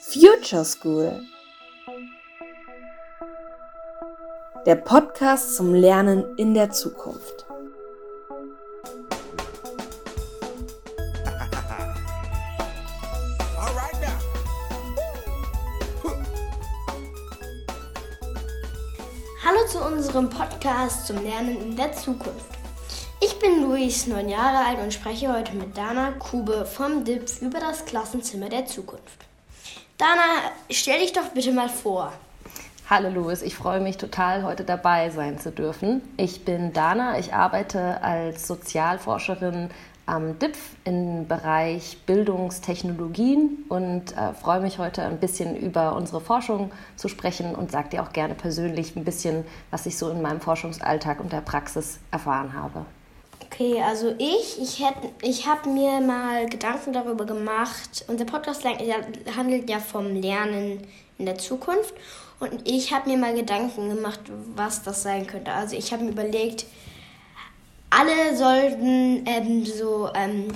Future School. Der Podcast zum Lernen in der Zukunft. Hallo zu unserem Podcast zum Lernen in der Zukunft. Ich bin Luis, neun Jahre alt und spreche heute mit Dana Kube vom DIPF über das Klassenzimmer der Zukunft. Dana, stell dich doch bitte mal vor. Hallo Luis, ich freue mich total, heute dabei sein zu dürfen. Ich bin Dana, ich arbeite als Sozialforscherin am DIPF im Bereich Bildungstechnologien und äh, freue mich heute ein bisschen über unsere Forschung zu sprechen und sage dir auch gerne persönlich ein bisschen, was ich so in meinem Forschungsalltag und der Praxis erfahren habe. Okay, also ich, ich, ich habe mir mal Gedanken darüber gemacht. Unser Podcast handelt ja vom Lernen in der Zukunft. Und ich habe mir mal Gedanken gemacht, was das sein könnte. Also ich habe mir überlegt, alle sollten ähm, so ähm,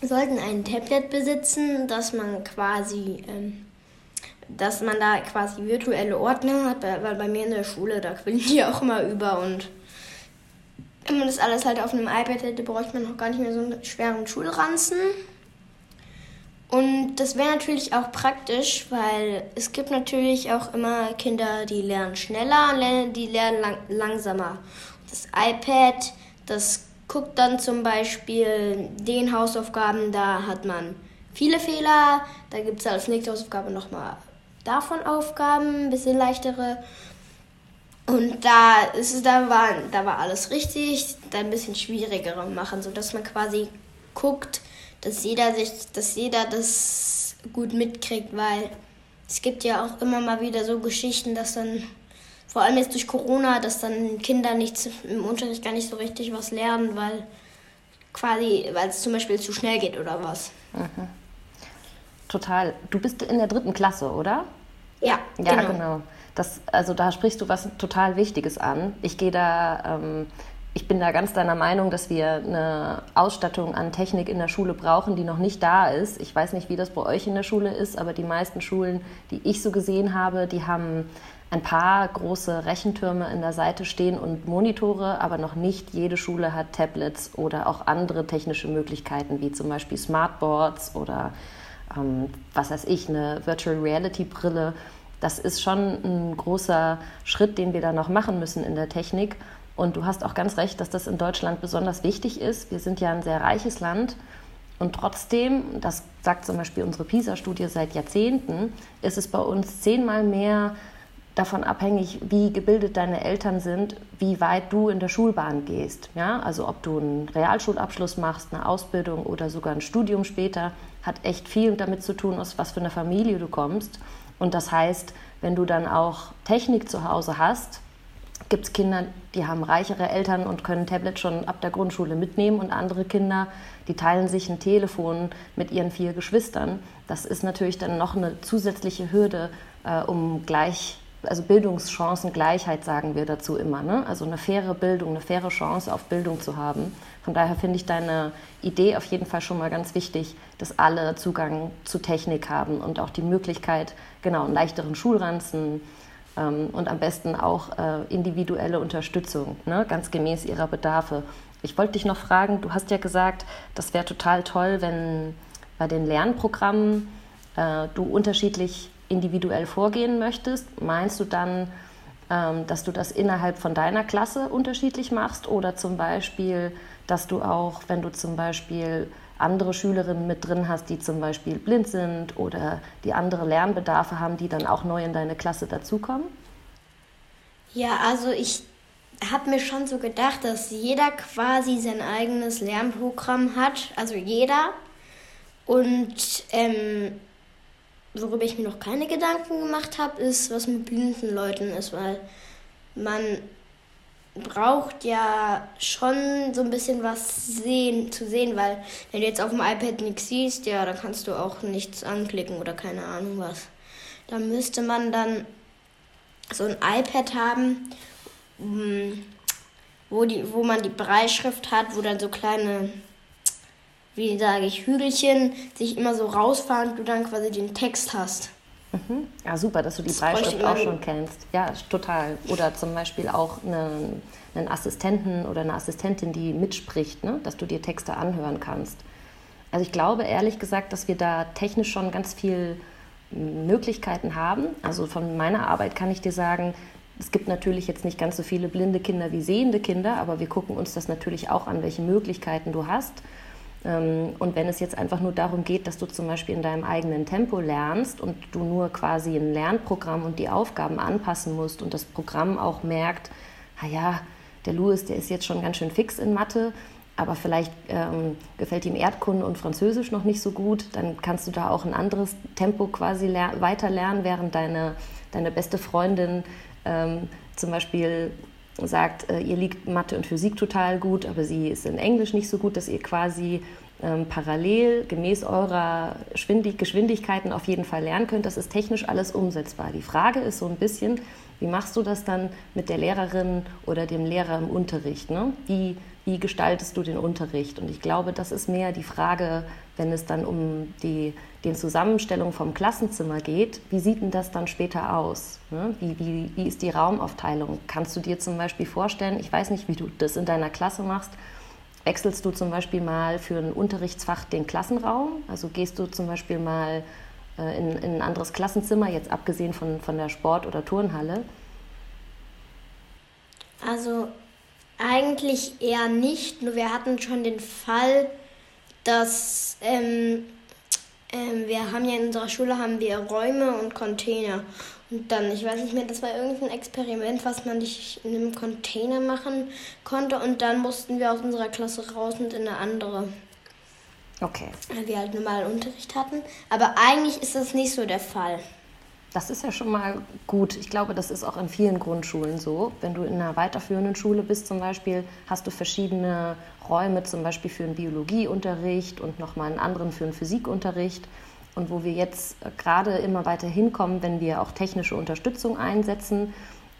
sollten ein Tablet besitzen, dass man quasi ähm, dass man da quasi virtuelle Ordner hat, weil bei mir in der Schule, da quillen die auch immer über und wenn man das alles halt auf einem iPad hätte, bräuchte man auch gar nicht mehr so einen schweren Schulranzen. Und das wäre natürlich auch praktisch, weil es gibt natürlich auch immer Kinder, die lernen schneller und die lernen lang langsamer. Das iPad das guckt dann zum Beispiel den Hausaufgaben, da hat man viele Fehler. Da gibt es als nächste Hausaufgabe nochmal davon Aufgaben, ein bisschen leichtere. Und da ist es, da war, da war alles richtig, da ein bisschen schwierigere machen, sodass man quasi guckt, dass jeder sich, dass jeder das gut mitkriegt, weil es gibt ja auch immer mal wieder so Geschichten, dass dann vor allem jetzt durch Corona, dass dann Kinder nichts im Unterricht gar nicht so richtig was lernen, weil quasi, weil es zum Beispiel zu schnell geht oder was. Mhm. Total. Du bist in der dritten Klasse, oder? Ja, ja genau. genau. Das, also da sprichst du was total Wichtiges an. Ich gehe da, ähm, ich bin da ganz deiner Meinung, dass wir eine Ausstattung an Technik in der Schule brauchen, die noch nicht da ist. Ich weiß nicht, wie das bei euch in der Schule ist, aber die meisten Schulen, die ich so gesehen habe, die haben ein paar große Rechentürme in der Seite stehen und Monitore, aber noch nicht jede Schule hat Tablets oder auch andere technische Möglichkeiten, wie zum Beispiel Smartboards oder ähm, was weiß ich, eine Virtual Reality Brille. Das ist schon ein großer Schritt, den wir da noch machen müssen in der Technik. Und du hast auch ganz recht, dass das in Deutschland besonders wichtig ist. Wir sind ja ein sehr reiches Land. Und trotzdem, das sagt zum Beispiel unsere PISA-Studie seit Jahrzehnten, ist es bei uns zehnmal mehr davon abhängig, wie gebildet deine Eltern sind, wie weit du in der Schulbahn gehst. Ja? Also ob du einen Realschulabschluss machst, eine Ausbildung oder sogar ein Studium später, hat echt viel damit zu tun, aus was für einer Familie du kommst. Und das heißt, wenn du dann auch Technik zu Hause hast, gibt es Kinder, die haben reichere Eltern und können Tablet schon ab der Grundschule mitnehmen und andere Kinder, die teilen sich ein Telefon mit ihren vier Geschwistern. Das ist natürlich dann noch eine zusätzliche Hürde, äh, um gleich also Bildungschancengleichheit sagen wir dazu immer. Ne? Also eine faire Bildung, eine faire Chance auf Bildung zu haben. Von daher finde ich deine Idee auf jeden Fall schon mal ganz wichtig, dass alle Zugang zu Technik haben und auch die Möglichkeit, genau, einen leichteren Schulranzen ähm, und am besten auch äh, individuelle Unterstützung, ne? ganz gemäß ihrer Bedarfe. Ich wollte dich noch fragen, du hast ja gesagt, das wäre total toll, wenn bei den Lernprogrammen äh, du unterschiedlich individuell vorgehen möchtest, meinst du dann, ähm, dass du das innerhalb von deiner Klasse unterschiedlich machst oder zum Beispiel, dass du auch, wenn du zum Beispiel andere Schülerinnen mit drin hast, die zum Beispiel blind sind oder die andere Lernbedarfe haben, die dann auch neu in deine Klasse dazukommen? Ja, also ich habe mir schon so gedacht, dass jeder quasi sein eigenes Lernprogramm hat, also jeder. Und ähm, worüber ich mir noch keine Gedanken gemacht habe, ist, was mit blinden Leuten ist, weil man braucht ja schon so ein bisschen was sehen, zu sehen, weil wenn du jetzt auf dem iPad nichts siehst, ja, dann kannst du auch nichts anklicken oder keine Ahnung was. Da müsste man dann so ein iPad haben, wo, die, wo man die Breitschrift hat, wo dann so kleine, wie sage ich, Hügelchen sich immer so rausfahren und du dann quasi den Text hast. Mhm. Ja, super, dass du die Breitschrift auch schon kennst. Ja, total. Oder zum Beispiel auch einen, einen Assistenten oder eine Assistentin, die mitspricht, ne? dass du dir Texte anhören kannst. Also ich glaube ehrlich gesagt, dass wir da technisch schon ganz viel Möglichkeiten haben. Also von meiner Arbeit kann ich dir sagen, es gibt natürlich jetzt nicht ganz so viele blinde Kinder wie sehende Kinder, aber wir gucken uns das natürlich auch an, welche Möglichkeiten du hast. Ähm, und wenn es jetzt einfach nur darum geht, dass du zum Beispiel in deinem eigenen Tempo lernst und du nur quasi ein Lernprogramm und die Aufgaben anpassen musst und das Programm auch merkt, naja, der Louis, der ist jetzt schon ganz schön fix in Mathe, aber vielleicht ähm, gefällt ihm Erdkunde und Französisch noch nicht so gut, dann kannst du da auch ein anderes Tempo quasi weiter lernen, während deine, deine beste Freundin ähm, zum Beispiel sagt, äh, ihr liegt Mathe und Physik total gut, aber sie ist in Englisch nicht so gut, dass ihr quasi ähm, parallel gemäß eurer Schwindig Geschwindigkeiten auf jeden Fall lernen könnt. Das ist technisch alles umsetzbar. Die Frage ist so ein bisschen, wie machst du das dann mit der Lehrerin oder dem Lehrer im Unterricht? Ne? Wie wie gestaltest du den Unterricht? Und ich glaube, das ist mehr die Frage, wenn es dann um die den Zusammenstellung vom Klassenzimmer geht. Wie sieht denn das dann später aus? Ne? Wie, wie, wie ist die Raumaufteilung? Kannst du dir zum Beispiel vorstellen, ich weiß nicht, wie du das in deiner Klasse machst, wechselst du zum Beispiel mal für ein Unterrichtsfach den Klassenraum? Also gehst du zum Beispiel mal äh, in, in ein anderes Klassenzimmer, jetzt abgesehen von, von der Sport- oder Turnhalle? Also eigentlich eher nicht, nur wir hatten schon den Fall, dass ähm, ähm, wir haben ja in unserer Schule haben wir Räume und Container. Und dann, ich weiß nicht mehr, das war irgendein Experiment, was man nicht in einem Container machen konnte. Und dann mussten wir aus unserer Klasse raus und in eine andere. Okay. Weil wir halt normalen Unterricht hatten. Aber eigentlich ist das nicht so der Fall. Das ist ja schon mal gut. Ich glaube, das ist auch in vielen Grundschulen so. Wenn du in einer weiterführenden Schule bist zum Beispiel, hast du verschiedene Räume, zum Beispiel für einen Biologieunterricht und nochmal einen anderen für einen Physikunterricht. Und wo wir jetzt gerade immer weiter hinkommen, wenn wir auch technische Unterstützung einsetzen,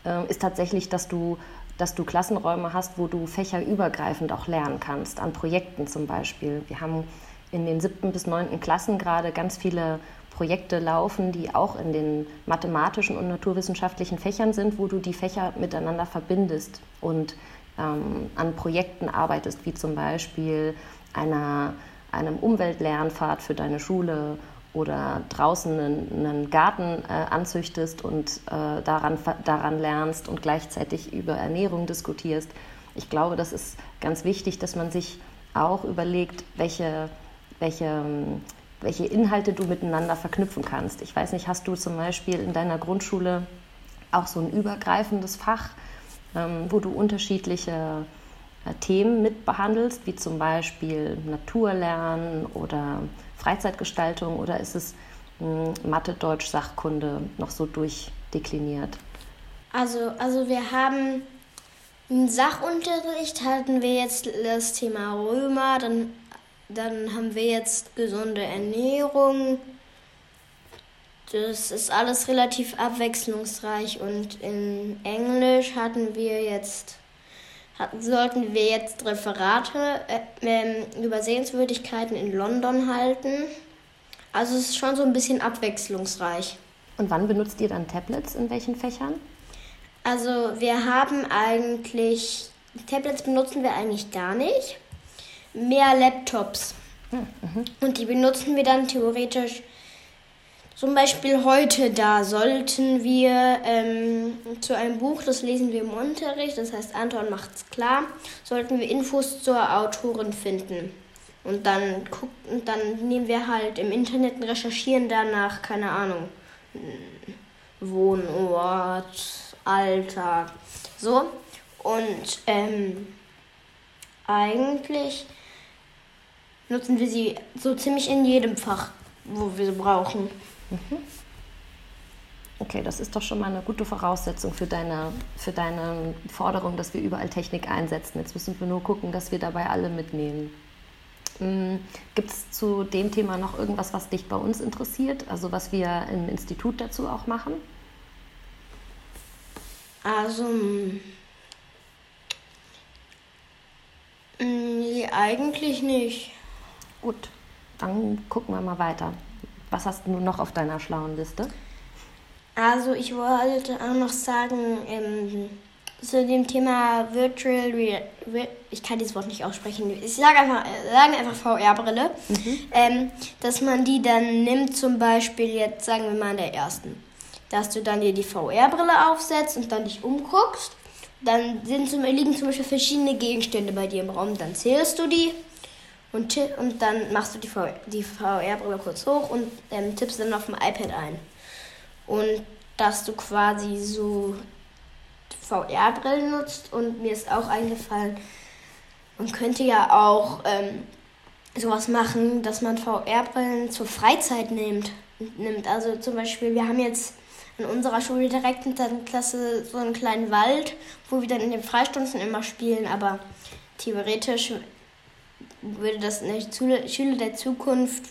äh, ist tatsächlich, dass du, dass du Klassenräume hast, wo du fächerübergreifend auch lernen kannst, an Projekten zum Beispiel. Wir haben in den siebten bis neunten Klassen gerade ganz viele Projekte laufen, die auch in den mathematischen und naturwissenschaftlichen Fächern sind, wo du die Fächer miteinander verbindest und ähm, an Projekten arbeitest, wie zum Beispiel einer, einem Umweltlernpfad für deine Schule oder draußen einen, einen Garten äh, anzüchtest und äh, daran, daran lernst und gleichzeitig über Ernährung diskutierst. Ich glaube, das ist ganz wichtig, dass man sich auch überlegt, welche, welche welche Inhalte du miteinander verknüpfen kannst. Ich weiß nicht, hast du zum Beispiel in deiner Grundschule auch so ein übergreifendes Fach, ähm, wo du unterschiedliche äh, Themen mitbehandelst, wie zum Beispiel Naturlernen oder Freizeitgestaltung oder ist es hm, Mathe, Deutsch, Sachkunde noch so durchdekliniert? Also, also wir haben im Sachunterricht hatten wir jetzt das Thema Römer, dann dann haben wir jetzt gesunde Ernährung. Das ist alles relativ abwechslungsreich und in Englisch hatten wir jetzt hatten, sollten wir jetzt Referate äh, über Sehenswürdigkeiten in London halten. Also es ist schon so ein bisschen abwechslungsreich. Und wann benutzt ihr dann Tablets? In welchen Fächern? Also wir haben eigentlich Tablets benutzen wir eigentlich gar nicht mehr Laptops. Mhm. Und die benutzen wir dann theoretisch zum Beispiel heute da sollten wir ähm, zu einem Buch, das lesen wir im Unterricht, das heißt Anton macht's klar, sollten wir Infos zur Autorin finden. Und dann gucken, dann nehmen wir halt im Internet und recherchieren danach, keine Ahnung, Wohnort, Alter, so. Und ähm, eigentlich nutzen wir sie so ziemlich in jedem Fach, wo wir sie brauchen. Mhm. Okay, das ist doch schon mal eine gute Voraussetzung für deine, für deine Forderung, dass wir überall Technik einsetzen. Jetzt müssen wir nur gucken, dass wir dabei alle mitnehmen. Mhm. Gibt es zu dem Thema noch irgendwas, was dich bei uns interessiert? Also was wir im Institut dazu auch machen? Also Nee, eigentlich nicht. Gut, dann gucken wir mal weiter. Was hast du noch auf deiner schlauen Liste? Also ich wollte auch noch sagen, ähm, zu dem Thema Virtual Reality, ich kann dieses Wort nicht aussprechen, ich sage einfach, äh, sagen einfach VR-Brille, mhm. ähm, dass man die dann nimmt, zum Beispiel jetzt sagen wir mal in der ersten, dass du dann dir die VR-Brille aufsetzt und dann dich umguckst, dann sind zum, liegen zum Beispiel verschiedene Gegenstände bei dir im Raum, dann zählst du die und, und dann machst du die, VR, die VR-Brille kurz hoch und ähm, tippst dann auf dem iPad ein. Und dass du quasi so VR-Brillen nutzt und mir ist auch eingefallen, man könnte ja auch ähm, sowas machen, dass man VR-Brillen zur Freizeit nimmt. nimmt. Also zum Beispiel, wir haben jetzt in unserer Schule direkt in der Klasse so einen kleinen Wald, wo wir dann in den Freistunden immer spielen, aber theoretisch würde das der Schule der Zukunft,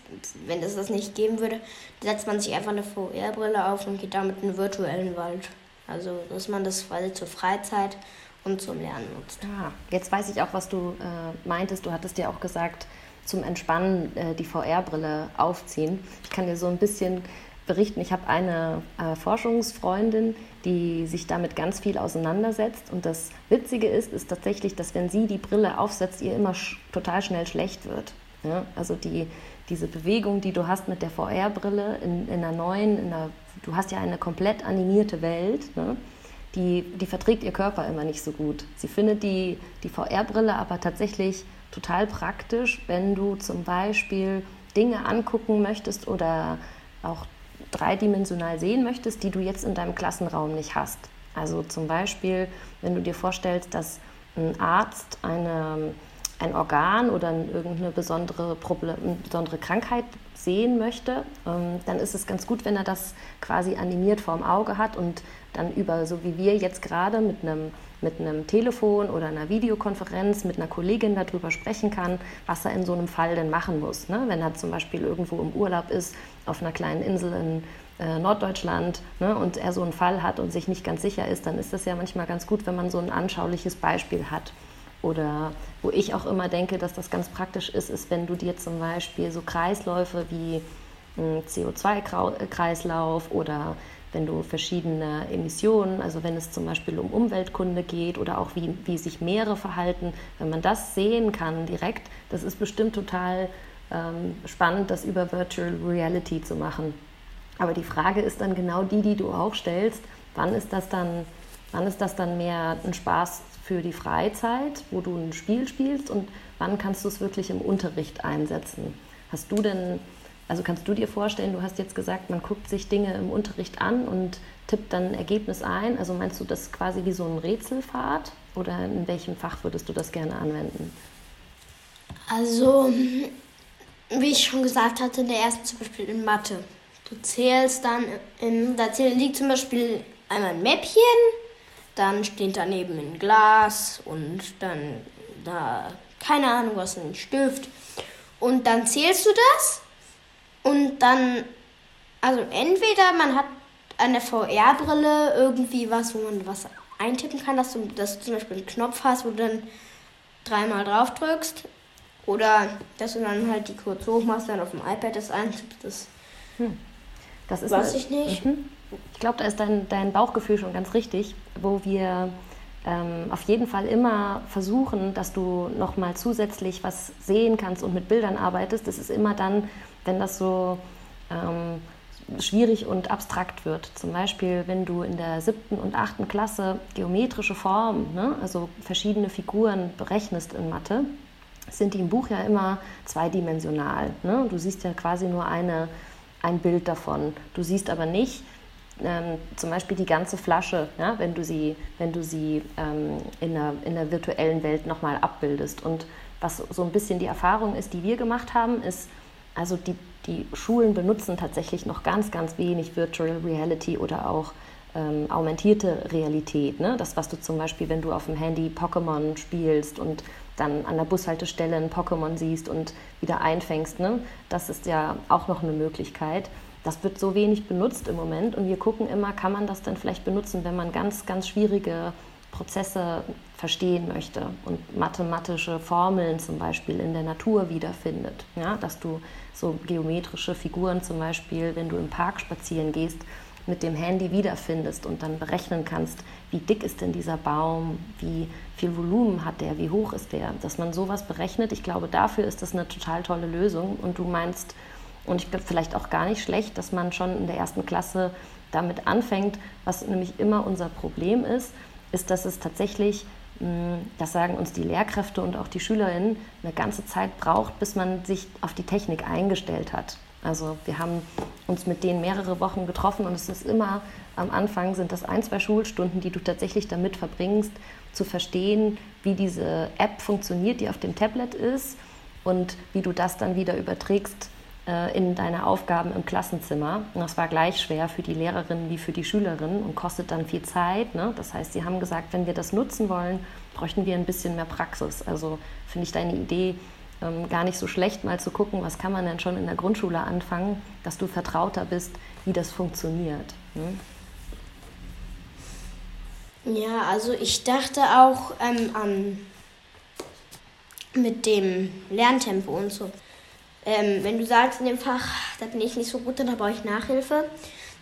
wenn es das nicht geben würde, setzt man sich einfach eine VR-Brille auf und geht damit in den virtuellen Wald. Also, dass man das quasi zur Freizeit und zum Lernen nutzt. Ah, jetzt weiß ich auch, was du äh, meintest. Du hattest ja auch gesagt, zum Entspannen äh, die VR-Brille aufziehen. Ich kann dir so ein bisschen berichten, ich habe eine äh, Forschungsfreundin, die sich damit ganz viel auseinandersetzt. Und das Witzige ist, ist tatsächlich, dass wenn sie die Brille aufsetzt, ihr immer sch total schnell schlecht wird. Ja? Also die, diese Bewegung, die du hast mit der VR-Brille in, in einer neuen, in einer, du hast ja eine komplett animierte Welt, ne? die, die verträgt ihr Körper immer nicht so gut. Sie findet die, die VR-Brille aber tatsächlich total praktisch, wenn du zum Beispiel Dinge angucken möchtest oder auch dreidimensional sehen möchtest, die du jetzt in deinem Klassenraum nicht hast. Also zum Beispiel, wenn du dir vorstellst, dass ein Arzt eine ein Organ oder irgendeine besondere, Problem, besondere Krankheit sehen möchte, ähm, dann ist es ganz gut, wenn er das quasi animiert vorm Auge hat und dann über, so wie wir jetzt gerade mit einem, mit einem Telefon oder einer Videokonferenz mit einer Kollegin darüber sprechen kann, was er in so einem Fall denn machen muss. Ne? Wenn er zum Beispiel irgendwo im Urlaub ist, auf einer kleinen Insel in äh, Norddeutschland ne, und er so einen Fall hat und sich nicht ganz sicher ist, dann ist das ja manchmal ganz gut, wenn man so ein anschauliches Beispiel hat. Oder wo ich auch immer denke, dass das ganz praktisch ist, ist, wenn du dir zum Beispiel so Kreisläufe wie CO2-Kreislauf oder wenn du verschiedene Emissionen, also wenn es zum Beispiel um Umweltkunde geht oder auch wie, wie sich Meere verhalten, wenn man das sehen kann direkt, das ist bestimmt total ähm, spannend, das über Virtual Reality zu machen. Aber die Frage ist dann genau die, die du auch stellst, wann ist das dann, wann ist das dann mehr ein Spaß für die Freizeit, wo du ein Spiel spielst und wann kannst du es wirklich im Unterricht einsetzen? Hast du denn, also kannst du dir vorstellen, du hast jetzt gesagt, man guckt sich Dinge im Unterricht an und tippt dann ein Ergebnis ein. Also meinst du das quasi wie so ein Rätselfahrt oder in welchem Fach würdest du das gerne anwenden? Also, wie ich schon gesagt hatte, in der ersten zum Beispiel in Mathe. Du zählst dann, in, da liegt zum Beispiel einmal ein Mäppchen dann steht daneben ein Glas und dann da, keine Ahnung was, ein Stift. Und dann zählst du das und dann, also entweder man hat eine VR-Brille irgendwie was, wo man was eintippen kann, dass du, dass du zum Beispiel einen Knopf hast, wo du dann dreimal drauf drückst. Oder dass du dann halt die kurz hoch machst, dann auf dem iPad das eintippst. Das, hm. das ist weiß ich nicht. Mhm. Ich glaube, da ist dein, dein Bauchgefühl schon ganz richtig, wo wir ähm, auf jeden Fall immer versuchen, dass du nochmal zusätzlich was sehen kannst und mit Bildern arbeitest. Das ist immer dann, wenn das so ähm, schwierig und abstrakt wird. Zum Beispiel, wenn du in der siebten und achten Klasse geometrische Formen, ne, also verschiedene Figuren berechnest in Mathe, sind die im Buch ja immer zweidimensional. Ne? Du siehst ja quasi nur eine, ein Bild davon. Du siehst aber nicht, ähm, zum Beispiel die ganze Flasche, ja, wenn du sie, wenn du sie ähm, in, der, in der virtuellen Welt nochmal abbildest. Und was so ein bisschen die Erfahrung ist, die wir gemacht haben, ist, also die, die Schulen benutzen tatsächlich noch ganz, ganz wenig Virtual Reality oder auch ähm, augmentierte Realität. Ne? Das, was du zum Beispiel, wenn du auf dem Handy Pokémon spielst und dann an der Bushaltestelle ein Pokémon siehst und wieder einfängst, ne? das ist ja auch noch eine Möglichkeit das wird so wenig benutzt im Moment und wir gucken immer, kann man das denn vielleicht benutzen, wenn man ganz, ganz schwierige Prozesse verstehen möchte und mathematische Formeln zum Beispiel in der Natur wiederfindet. Ja, dass du so geometrische Figuren zum Beispiel, wenn du im Park spazieren gehst, mit dem Handy wiederfindest und dann berechnen kannst, wie dick ist denn dieser Baum, wie viel Volumen hat der, wie hoch ist der, dass man sowas berechnet. Ich glaube, dafür ist das eine total tolle Lösung. Und du meinst, und ich glaube vielleicht auch gar nicht schlecht, dass man schon in der ersten Klasse damit anfängt, was nämlich immer unser Problem ist, ist, dass es tatsächlich, das sagen uns die Lehrkräfte und auch die Schülerinnen, eine ganze Zeit braucht, bis man sich auf die Technik eingestellt hat. Also wir haben uns mit denen mehrere Wochen getroffen und es ist immer am Anfang sind das ein, zwei Schulstunden, die du tatsächlich damit verbringst, zu verstehen, wie diese App funktioniert, die auf dem Tablet ist und wie du das dann wieder überträgst in deine Aufgaben im Klassenzimmer. Und das war gleich schwer für die Lehrerinnen wie für die Schülerinnen und kostet dann viel Zeit. Ne? Das heißt, sie haben gesagt, wenn wir das nutzen wollen, bräuchten wir ein bisschen mehr Praxis. Also finde ich deine Idee ähm, gar nicht so schlecht, mal zu gucken, was kann man denn schon in der Grundschule anfangen, dass du vertrauter bist, wie das funktioniert. Ne? Ja, also ich dachte auch ähm, an mit dem Lerntempo und so. Ähm, wenn du sagst in dem Fach, da bin ich nicht so gut, dann brauche ich Nachhilfe,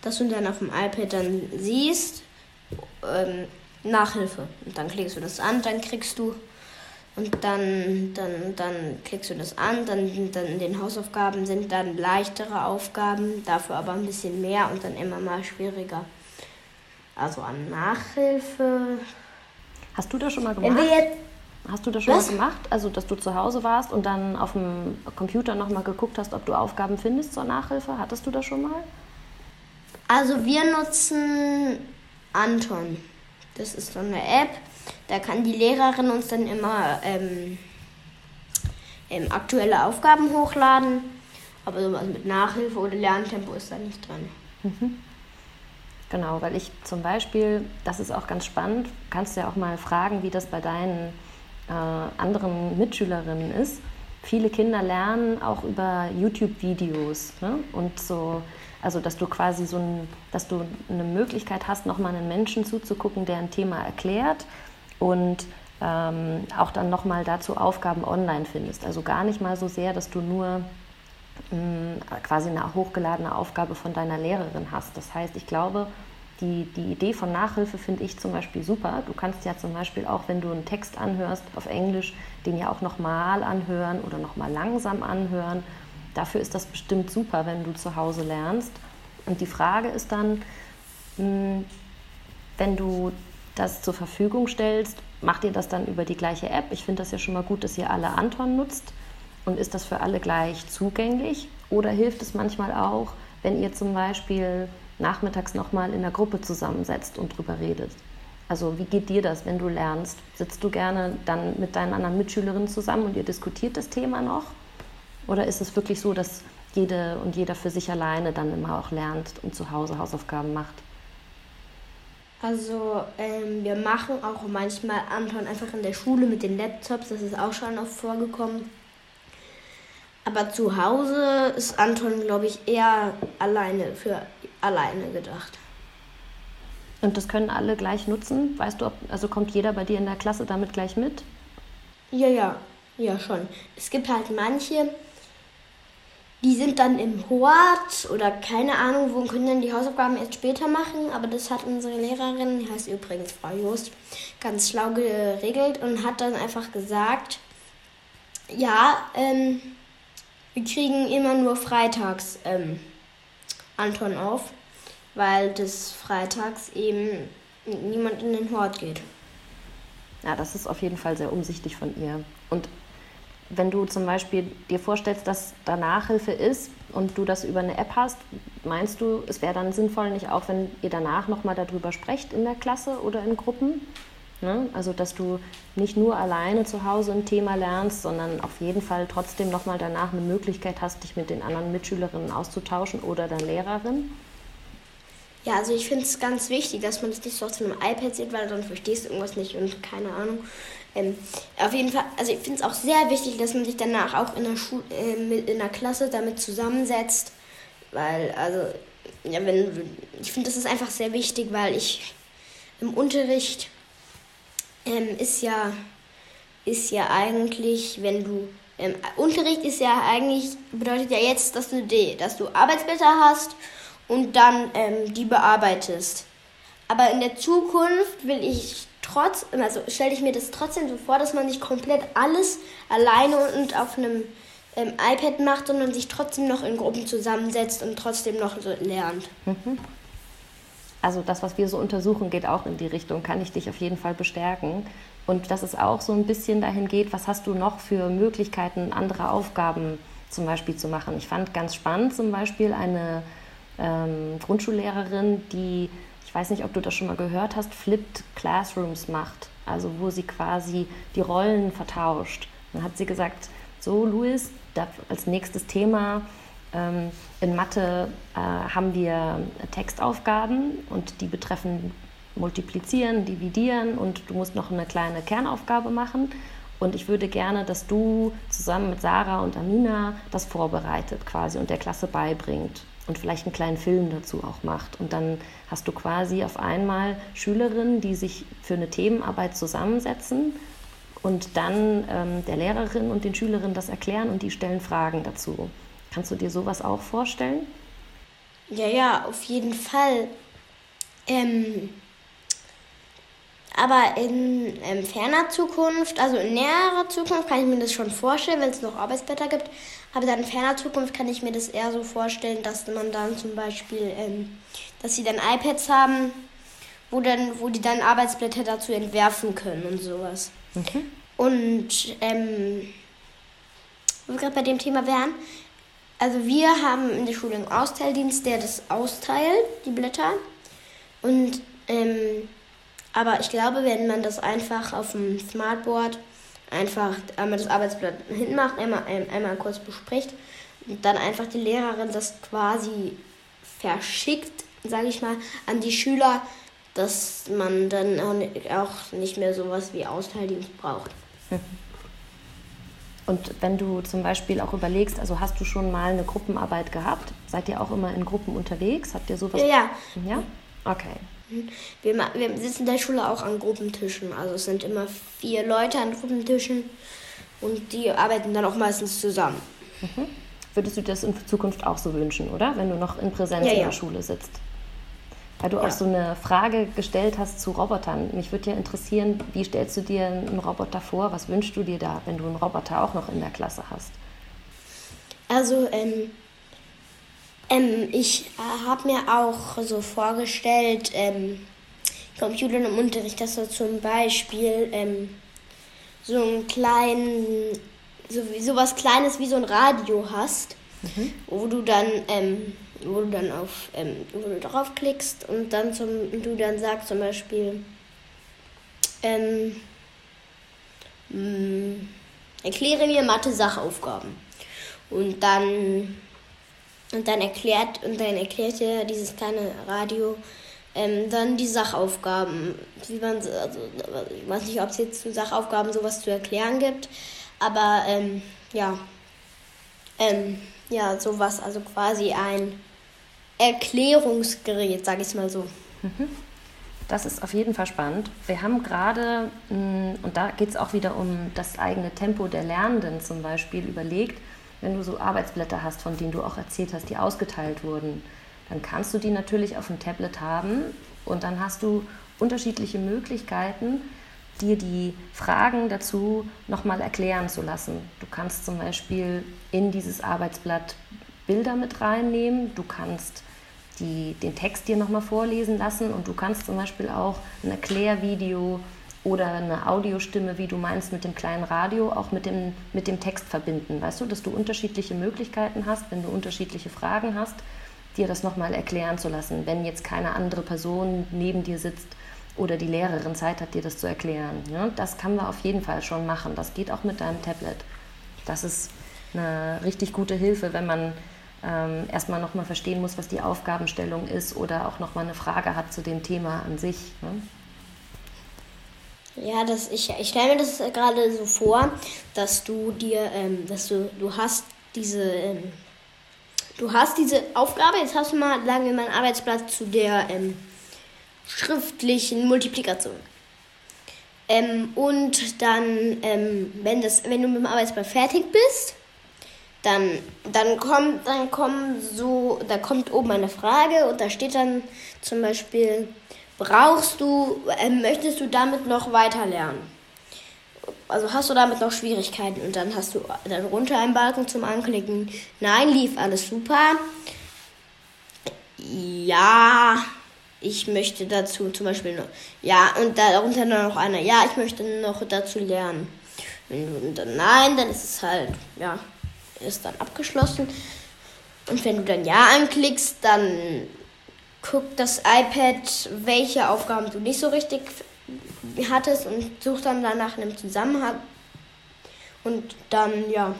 dass du dann auf dem iPad dann siehst, ähm, Nachhilfe. Und dann klickst du das an, dann kriegst du und dann, dann, dann klickst du das an, dann, dann in den Hausaufgaben sind dann leichtere Aufgaben, dafür aber ein bisschen mehr und dann immer mal schwieriger. Also an Nachhilfe. Hast du das schon mal gemacht? Hast du das schon Was? mal gemacht? Also, dass du zu Hause warst und dann auf dem Computer nochmal geguckt hast, ob du Aufgaben findest zur Nachhilfe? Hattest du das schon mal? Also, wir nutzen Anton. Das ist so eine App. Da kann die Lehrerin uns dann immer ähm, ähm, aktuelle Aufgaben hochladen. Aber sowas mit Nachhilfe oder Lerntempo ist da nicht dran. Mhm. Genau, weil ich zum Beispiel, das ist auch ganz spannend, kannst du ja auch mal fragen, wie das bei deinen äh, anderen Mitschülerinnen ist. Viele Kinder lernen auch über YouTube-Videos ne? und so, also dass du quasi so ein, dass du eine Möglichkeit hast, nochmal einen Menschen zuzugucken, der ein Thema erklärt und ähm, auch dann nochmal dazu Aufgaben online findest. Also gar nicht mal so sehr, dass du nur mh, quasi eine hochgeladene Aufgabe von deiner Lehrerin hast. Das heißt, ich glaube, die, die Idee von Nachhilfe finde ich zum Beispiel super. Du kannst ja zum Beispiel auch, wenn du einen Text anhörst auf Englisch, den ja auch nochmal anhören oder nochmal langsam anhören. Dafür ist das bestimmt super, wenn du zu Hause lernst. Und die Frage ist dann, hm, wenn du das zur Verfügung stellst, macht ihr das dann über die gleiche App? Ich finde das ja schon mal gut, dass ihr alle Anton nutzt. Und ist das für alle gleich zugänglich? Oder hilft es manchmal auch, wenn ihr zum Beispiel nachmittags nochmal in der Gruppe zusammensetzt und drüber redet? Also wie geht dir das, wenn du lernst? Sitzt du gerne dann mit deinen anderen Mitschülerinnen zusammen und ihr diskutiert das Thema noch? Oder ist es wirklich so, dass jede und jeder für sich alleine dann immer auch lernt und zu Hause Hausaufgaben macht? Also ähm, wir machen auch manchmal Anton einfach in der Schule mit den Laptops, das ist auch schon oft vorgekommen. Aber zu Hause ist Anton, glaube ich, eher alleine für alleine gedacht. Und das können alle gleich nutzen? Weißt du, ob, also kommt jeder bei dir in der Klasse damit gleich mit? Ja, ja, ja schon. Es gibt halt manche, die sind dann im Hort oder keine Ahnung wo und können dann die Hausaufgaben erst später machen. Aber das hat unsere Lehrerin, die heißt übrigens Frau Jost, ganz schlau geregelt und hat dann einfach gesagt, ja, ähm, wir kriegen immer nur freitags ähm, Anton auf, weil des freitags eben niemand in den Hort geht. Ja, das ist auf jeden Fall sehr umsichtig von ihr. Und wenn du zum Beispiel dir vorstellst, dass da Nachhilfe ist und du das über eine App hast, meinst du, es wäre dann sinnvoll, nicht auch, wenn ihr danach nochmal darüber sprecht in der Klasse oder in Gruppen? Ne? Also, dass du nicht nur alleine zu Hause ein Thema lernst, sondern auf jeden Fall trotzdem nochmal danach eine Möglichkeit hast, dich mit den anderen Mitschülerinnen auszutauschen oder der Lehrerin? Ja, also ich finde es ganz wichtig, dass man das nicht so auf einem iPad sieht, weil dann verstehst du irgendwas nicht und keine Ahnung. Ähm, auf jeden Fall, also ich finde es auch sehr wichtig, dass man sich danach auch in der, Schule, äh, in der Klasse damit zusammensetzt, weil, also, ja, wenn, ich finde, das ist einfach sehr wichtig, weil ich im Unterricht ähm, ist ja ist ja eigentlich, wenn du ähm, Unterricht ist ja eigentlich bedeutet ja jetzt, dass du die, dass du Arbeitsblätter hast und dann ähm, die bearbeitest. Aber in der Zukunft will ich trotz, also stelle ich mir das trotzdem so vor, dass man nicht komplett alles alleine und auf einem ähm, iPad macht, sondern sich trotzdem noch in Gruppen zusammensetzt und trotzdem noch so lernt. Mhm. Also das, was wir so untersuchen, geht auch in die Richtung, kann ich dich auf jeden Fall bestärken. Und dass es auch so ein bisschen dahin geht, was hast du noch für Möglichkeiten, andere Aufgaben zum Beispiel zu machen. Ich fand ganz spannend zum Beispiel eine ähm, Grundschullehrerin, die, ich weiß nicht, ob du das schon mal gehört hast, Flipped Classrooms macht. Also wo sie quasi die Rollen vertauscht. Dann hat sie gesagt, so Luis, als nächstes Thema in Mathe äh, haben wir Textaufgaben und die betreffen Multiplizieren, Dividieren und du musst noch eine kleine Kernaufgabe machen. Und ich würde gerne, dass du zusammen mit Sarah und Amina das vorbereitet quasi und der Klasse beibringt und vielleicht einen kleinen Film dazu auch macht. Und dann hast du quasi auf einmal Schülerinnen, die sich für eine Themenarbeit zusammensetzen und dann ähm, der Lehrerin und den Schülerinnen das erklären und die stellen Fragen dazu. Kannst du dir sowas auch vorstellen? Ja, ja, auf jeden Fall. Ähm, aber in ähm, ferner Zukunft, also in näherer Zukunft, kann ich mir das schon vorstellen, wenn es noch Arbeitsblätter gibt. Aber dann in ferner Zukunft kann ich mir das eher so vorstellen, dass man dann zum Beispiel, ähm, dass sie dann iPads haben, wo, dann, wo die dann Arbeitsblätter dazu entwerfen können und sowas. Mhm. Und ähm, wo wir gerade bei dem Thema wären, also wir haben in der Schule einen Austeildienst, der das austeilt, die Blätter. Und ähm, aber ich glaube, wenn man das einfach auf dem Smartboard einfach einmal das Arbeitsblatt hinmacht, einmal, einmal kurz bespricht und dann einfach die Lehrerin das quasi verschickt, sage ich mal, an die Schüler, dass man dann auch nicht mehr sowas wie Austeildienst braucht. Und wenn du zum Beispiel auch überlegst, also hast du schon mal eine Gruppenarbeit gehabt? Seid ihr auch immer in Gruppen unterwegs? Habt ihr sowas? Ja. Ja? Okay. Wir, wir sitzen in der Schule auch an Gruppentischen. Also es sind immer vier Leute an Gruppentischen und die arbeiten dann auch meistens zusammen. Mhm. Würdest du das in Zukunft auch so wünschen, oder? Wenn du noch in Präsenz ja, in der Schule sitzt? Weil du ja. auch so eine Frage gestellt hast zu Robotern. Mich würde ja interessieren, wie stellst du dir einen Roboter vor? Was wünschst du dir da, wenn du einen Roboter auch noch in der Klasse hast? Also, ähm, ähm, ich äh, habe mir auch so vorgestellt, ähm, Computer im Unterricht, dass du zum Beispiel ähm, so einen kleinen, so, so was Kleines wie so ein Radio hast, mhm. wo du dann, ähm, wo du dann auf, ähm, wo du draufklickst und dann zum, du dann sagst zum Beispiel, ähm, mh, mm, erkläre mir Mathe-Sachaufgaben. Und dann und dann erklärt und dann erklärt er dieses kleine Radio ähm, dann die Sachaufgaben. Wie man, also, ich weiß nicht, ob es jetzt zu Sachaufgaben sowas zu erklären gibt, aber ähm, ja, ähm, ja, sowas, also quasi ein Erklärungsgerät, sage ich mal so. Mhm. Das ist auf jeden Fall spannend. Wir haben gerade, mm, und da geht es auch wieder um das eigene Tempo der Lernenden zum Beispiel, überlegt, wenn du so Arbeitsblätter hast, von denen du auch erzählt hast, die ausgeteilt wurden, dann kannst du die natürlich auf dem Tablet haben und dann hast du unterschiedliche Möglichkeiten, dir die Fragen dazu nochmal erklären zu lassen. Du kannst zum Beispiel in dieses Arbeitsblatt Bilder mit reinnehmen, du kannst die, den Text dir nochmal vorlesen lassen und du kannst zum Beispiel auch ein Erklärvideo oder eine Audiostimme, wie du meinst, mit dem kleinen Radio, auch mit dem, mit dem Text verbinden. Weißt du, dass du unterschiedliche Möglichkeiten hast, wenn du unterschiedliche Fragen hast, dir das nochmal erklären zu lassen, wenn jetzt keine andere Person neben dir sitzt oder die Lehrerin Zeit hat, dir das zu erklären. Ja, das kann man auf jeden Fall schon machen. Das geht auch mit deinem Tablet. Das ist eine richtig gute Hilfe, wenn man ähm, erstmal nochmal verstehen muss, was die Aufgabenstellung ist oder auch nochmal eine Frage hat zu dem Thema an sich. Ne? Ja, das, ich, ich stelle mir das gerade so vor, dass du dir, ähm, dass du, du hast diese, ähm, du hast diese Aufgabe, jetzt hast du mal, sagen wir mal, ein Arbeitsblatt zu der ähm, schriftlichen Multiplikation. Ähm, und dann, ähm, wenn, das, wenn du mit dem Arbeitsball fertig bist, dann, dann kommt, dann kommen so, da kommt oben eine Frage und da steht dann zum Beispiel, brauchst du, äh, möchtest du damit noch weiter lernen? Also hast du damit noch Schwierigkeiten und dann hast du dann runter einen Balken zum Anklicken. Nein, lief alles super. Ja, ich möchte dazu zum Beispiel noch, ja, und darunter noch einer, ja, ich möchte noch dazu lernen. Wenn du dann nein, dann ist es halt, ja, ist dann abgeschlossen. Und wenn du dann Ja anklickst, dann guckt das iPad, welche Aufgaben du nicht so richtig hattest und sucht dann danach einen Zusammenhang. Und dann, ja.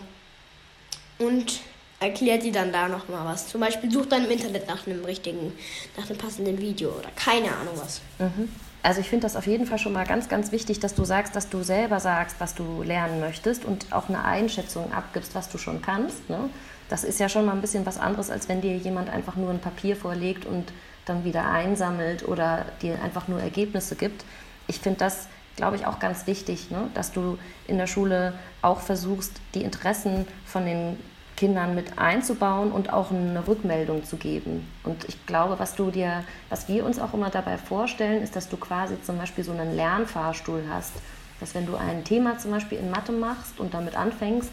Und erklärt dir dann da nochmal was. Zum Beispiel sucht dann im Internet nach einem richtigen, nach einem passenden Video oder keine Ahnung was. Mhm. Also ich finde das auf jeden Fall schon mal ganz, ganz wichtig, dass du sagst, dass du selber sagst, was du lernen möchtest und auch eine Einschätzung abgibst, was du schon kannst. Ne? Das ist ja schon mal ein bisschen was anderes, als wenn dir jemand einfach nur ein Papier vorlegt und dann wieder einsammelt oder dir einfach nur Ergebnisse gibt. Ich finde das, glaube ich, auch ganz wichtig, ne? dass du in der Schule auch versuchst, die Interessen von den Kindern mit einzubauen und auch eine Rückmeldung zu geben. Und ich glaube, was du dir, was wir uns auch immer dabei vorstellen, ist, dass du quasi zum Beispiel so einen Lernfahrstuhl hast. Dass wenn du ein Thema zum Beispiel in Mathe machst und damit anfängst,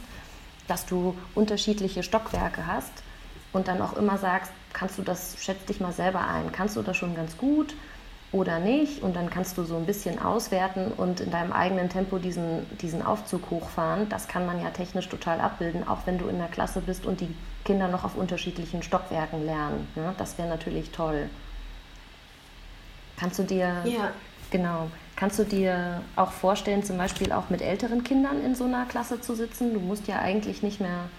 dass du unterschiedliche Stockwerke hast und dann auch immer sagst, kannst du das, schätz dich mal selber ein, kannst du das schon ganz gut? Oder nicht. Und dann kannst du so ein bisschen auswerten und in deinem eigenen Tempo diesen, diesen Aufzug hochfahren. Das kann man ja technisch total abbilden, auch wenn du in der Klasse bist und die Kinder noch auf unterschiedlichen Stockwerken lernen. Ja, das wäre natürlich toll. Kannst du dir, ja. genau, kannst du dir auch vorstellen, zum Beispiel auch mit älteren Kindern in so einer Klasse zu sitzen? Du musst ja eigentlich nicht mehr,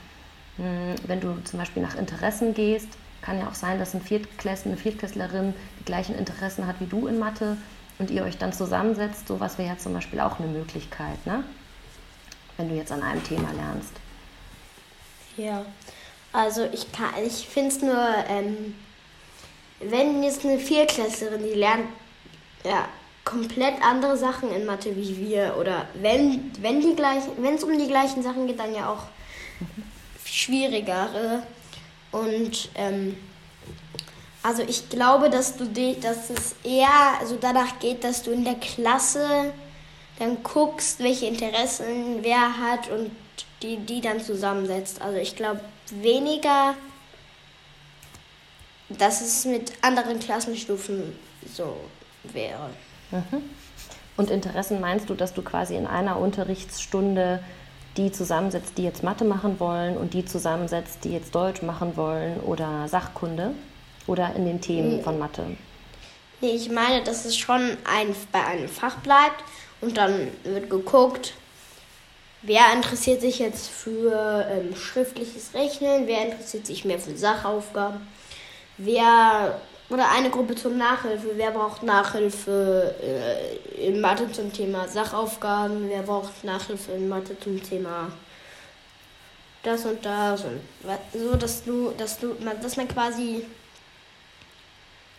hm, wenn du zum Beispiel nach Interessen gehst, kann ja auch sein, dass ein Viertklässler, eine Viertklässlerin die gleichen Interessen hat wie du in Mathe und ihr euch dann zusammensetzt. Sowas wäre ja zum Beispiel auch eine Möglichkeit, ne? wenn du jetzt an einem Thema lernst. Ja, also ich, ich finde es nur, ähm, wenn jetzt eine Viertklässlerin, die lernt ja, komplett andere Sachen in Mathe wie wir oder wenn wenn die wenn es um die gleichen Sachen geht, dann ja auch schwierigere. Und ähm, also ich glaube, dass du dich, dass es eher so danach geht, dass du in der Klasse dann guckst, welche Interessen wer hat und die, die dann zusammensetzt. Also ich glaube weniger, dass es mit anderen Klassenstufen so wäre. Mhm. Und Interessen meinst du, dass du quasi in einer Unterrichtsstunde die zusammensetzt, die jetzt Mathe machen wollen und die zusammensetzt, die jetzt Deutsch machen wollen oder Sachkunde oder in den Themen von Mathe? Nee, ich meine, dass es schon ein, bei einem Fach bleibt und dann wird geguckt, wer interessiert sich jetzt für ähm, schriftliches Rechnen, wer interessiert sich mehr für Sachaufgaben, wer oder eine Gruppe zum Nachhilfe. Wer braucht Nachhilfe äh, in Mathe zum Thema Sachaufgaben? Wer braucht Nachhilfe in Mathe zum Thema das und das? Und so, dass du, dass du, dass man quasi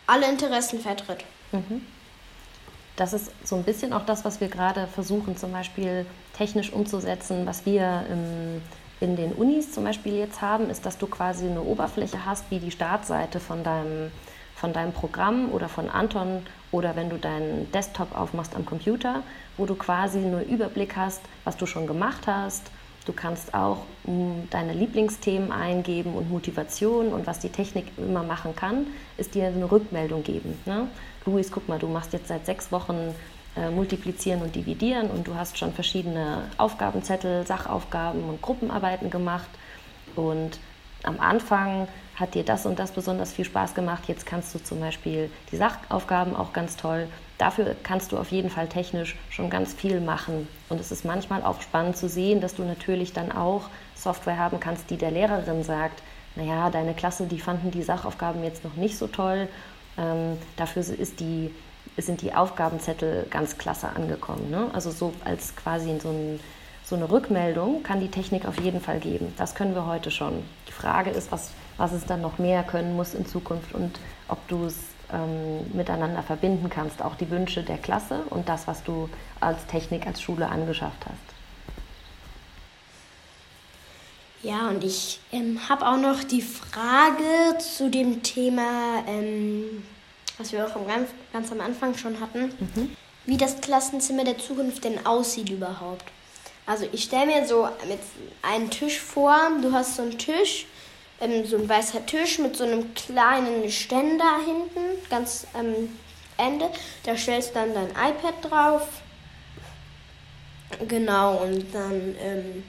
alle Interessen vertritt. Mhm. Das ist so ein bisschen auch das, was wir gerade versuchen, zum Beispiel technisch umzusetzen, was wir im, in den Unis zum Beispiel jetzt haben, ist, dass du quasi eine Oberfläche hast, wie die Startseite von deinem von deinem Programm oder von Anton oder wenn du deinen Desktop aufmachst am Computer, wo du quasi nur Überblick hast, was du schon gemacht hast. Du kannst auch mm, deine Lieblingsthemen eingeben und Motivation und was die Technik immer machen kann, ist dir eine Rückmeldung geben. Ne? Luis, guck mal, du machst jetzt seit sechs Wochen äh, Multiplizieren und Dividieren und du hast schon verschiedene Aufgabenzettel, Sachaufgaben und Gruppenarbeiten gemacht. Und am Anfang hat dir das und das besonders viel Spaß gemacht. Jetzt kannst du zum Beispiel die Sachaufgaben auch ganz toll. Dafür kannst du auf jeden Fall technisch schon ganz viel machen. Und es ist manchmal auch spannend zu sehen, dass du natürlich dann auch Software haben kannst, die der Lehrerin sagt, naja, deine Klasse, die fanden die Sachaufgaben jetzt noch nicht so toll. Ähm, dafür ist die, sind die Aufgabenzettel ganz klasse angekommen. Ne? Also so als quasi so ein so eine Rückmeldung kann die Technik auf jeden Fall geben. Das können wir heute schon. Die Frage ist, was, was es dann noch mehr können muss in Zukunft und ob du es ähm, miteinander verbinden kannst, auch die Wünsche der Klasse und das, was du als Technik, als Schule angeschafft hast. Ja, und ich ähm, habe auch noch die Frage zu dem Thema, ähm, was wir auch ganz, ganz am Anfang schon hatten, mhm. wie das Klassenzimmer der Zukunft denn aussieht überhaupt. Also ich stelle mir so mit einen Tisch vor, du hast so einen Tisch, ähm, so ein weißer Tisch mit so einem kleinen Ständer hinten, ganz am Ende. Da stellst du dann dein iPad drauf. Genau, und dann ähm,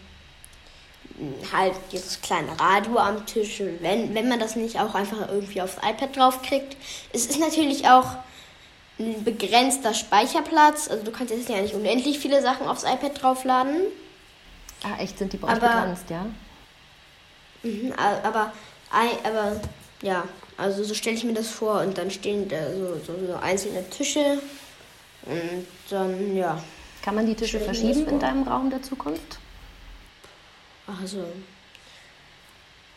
halt dieses kleine Radio am Tisch. Wenn, wenn man das nicht auch einfach irgendwie aufs iPad draufkriegt. Es ist natürlich auch ein begrenzter Speicherplatz. Also du kannst jetzt ja nicht unendlich viele Sachen aufs iPad draufladen. Ah, echt? Sind die bei euch begrenzt, ja? Mhm, aber, aber ja, also so stelle ich mir das vor und dann stehen da so, so, so einzelne Tische und dann, ja. Kann man die Tische verschieben in deinem Raum der Zukunft? Also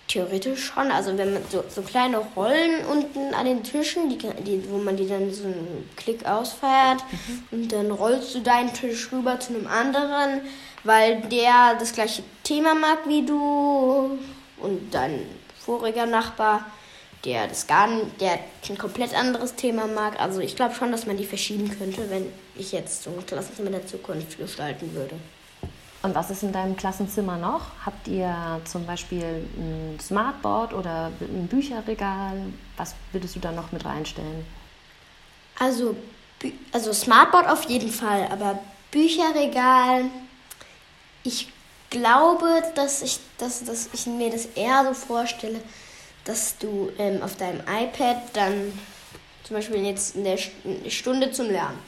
theoretisch schon. Also wenn man so, so kleine Rollen unten an den Tischen, die, die, wo man die dann so einen Klick ausfeiert mhm. und dann rollst du deinen Tisch rüber zu einem anderen, weil der das gleiche Thema mag wie du und dein voriger Nachbar, der das gar nicht, der ein komplett anderes Thema mag. Also ich glaube schon, dass man die verschieben könnte, wenn ich jetzt so ein Klassenzimmer der Zukunft gestalten würde. Und was ist in deinem Klassenzimmer noch? Habt ihr zum Beispiel ein Smartboard oder ein Bücherregal? Was würdest du da noch mit reinstellen? Also, also Smartboard auf jeden Fall, aber Bücherregal, ich glaube, dass ich, dass, dass ich mir das eher so vorstelle, dass du ähm, auf deinem iPad dann zum Beispiel jetzt in der Stunde zum Lernen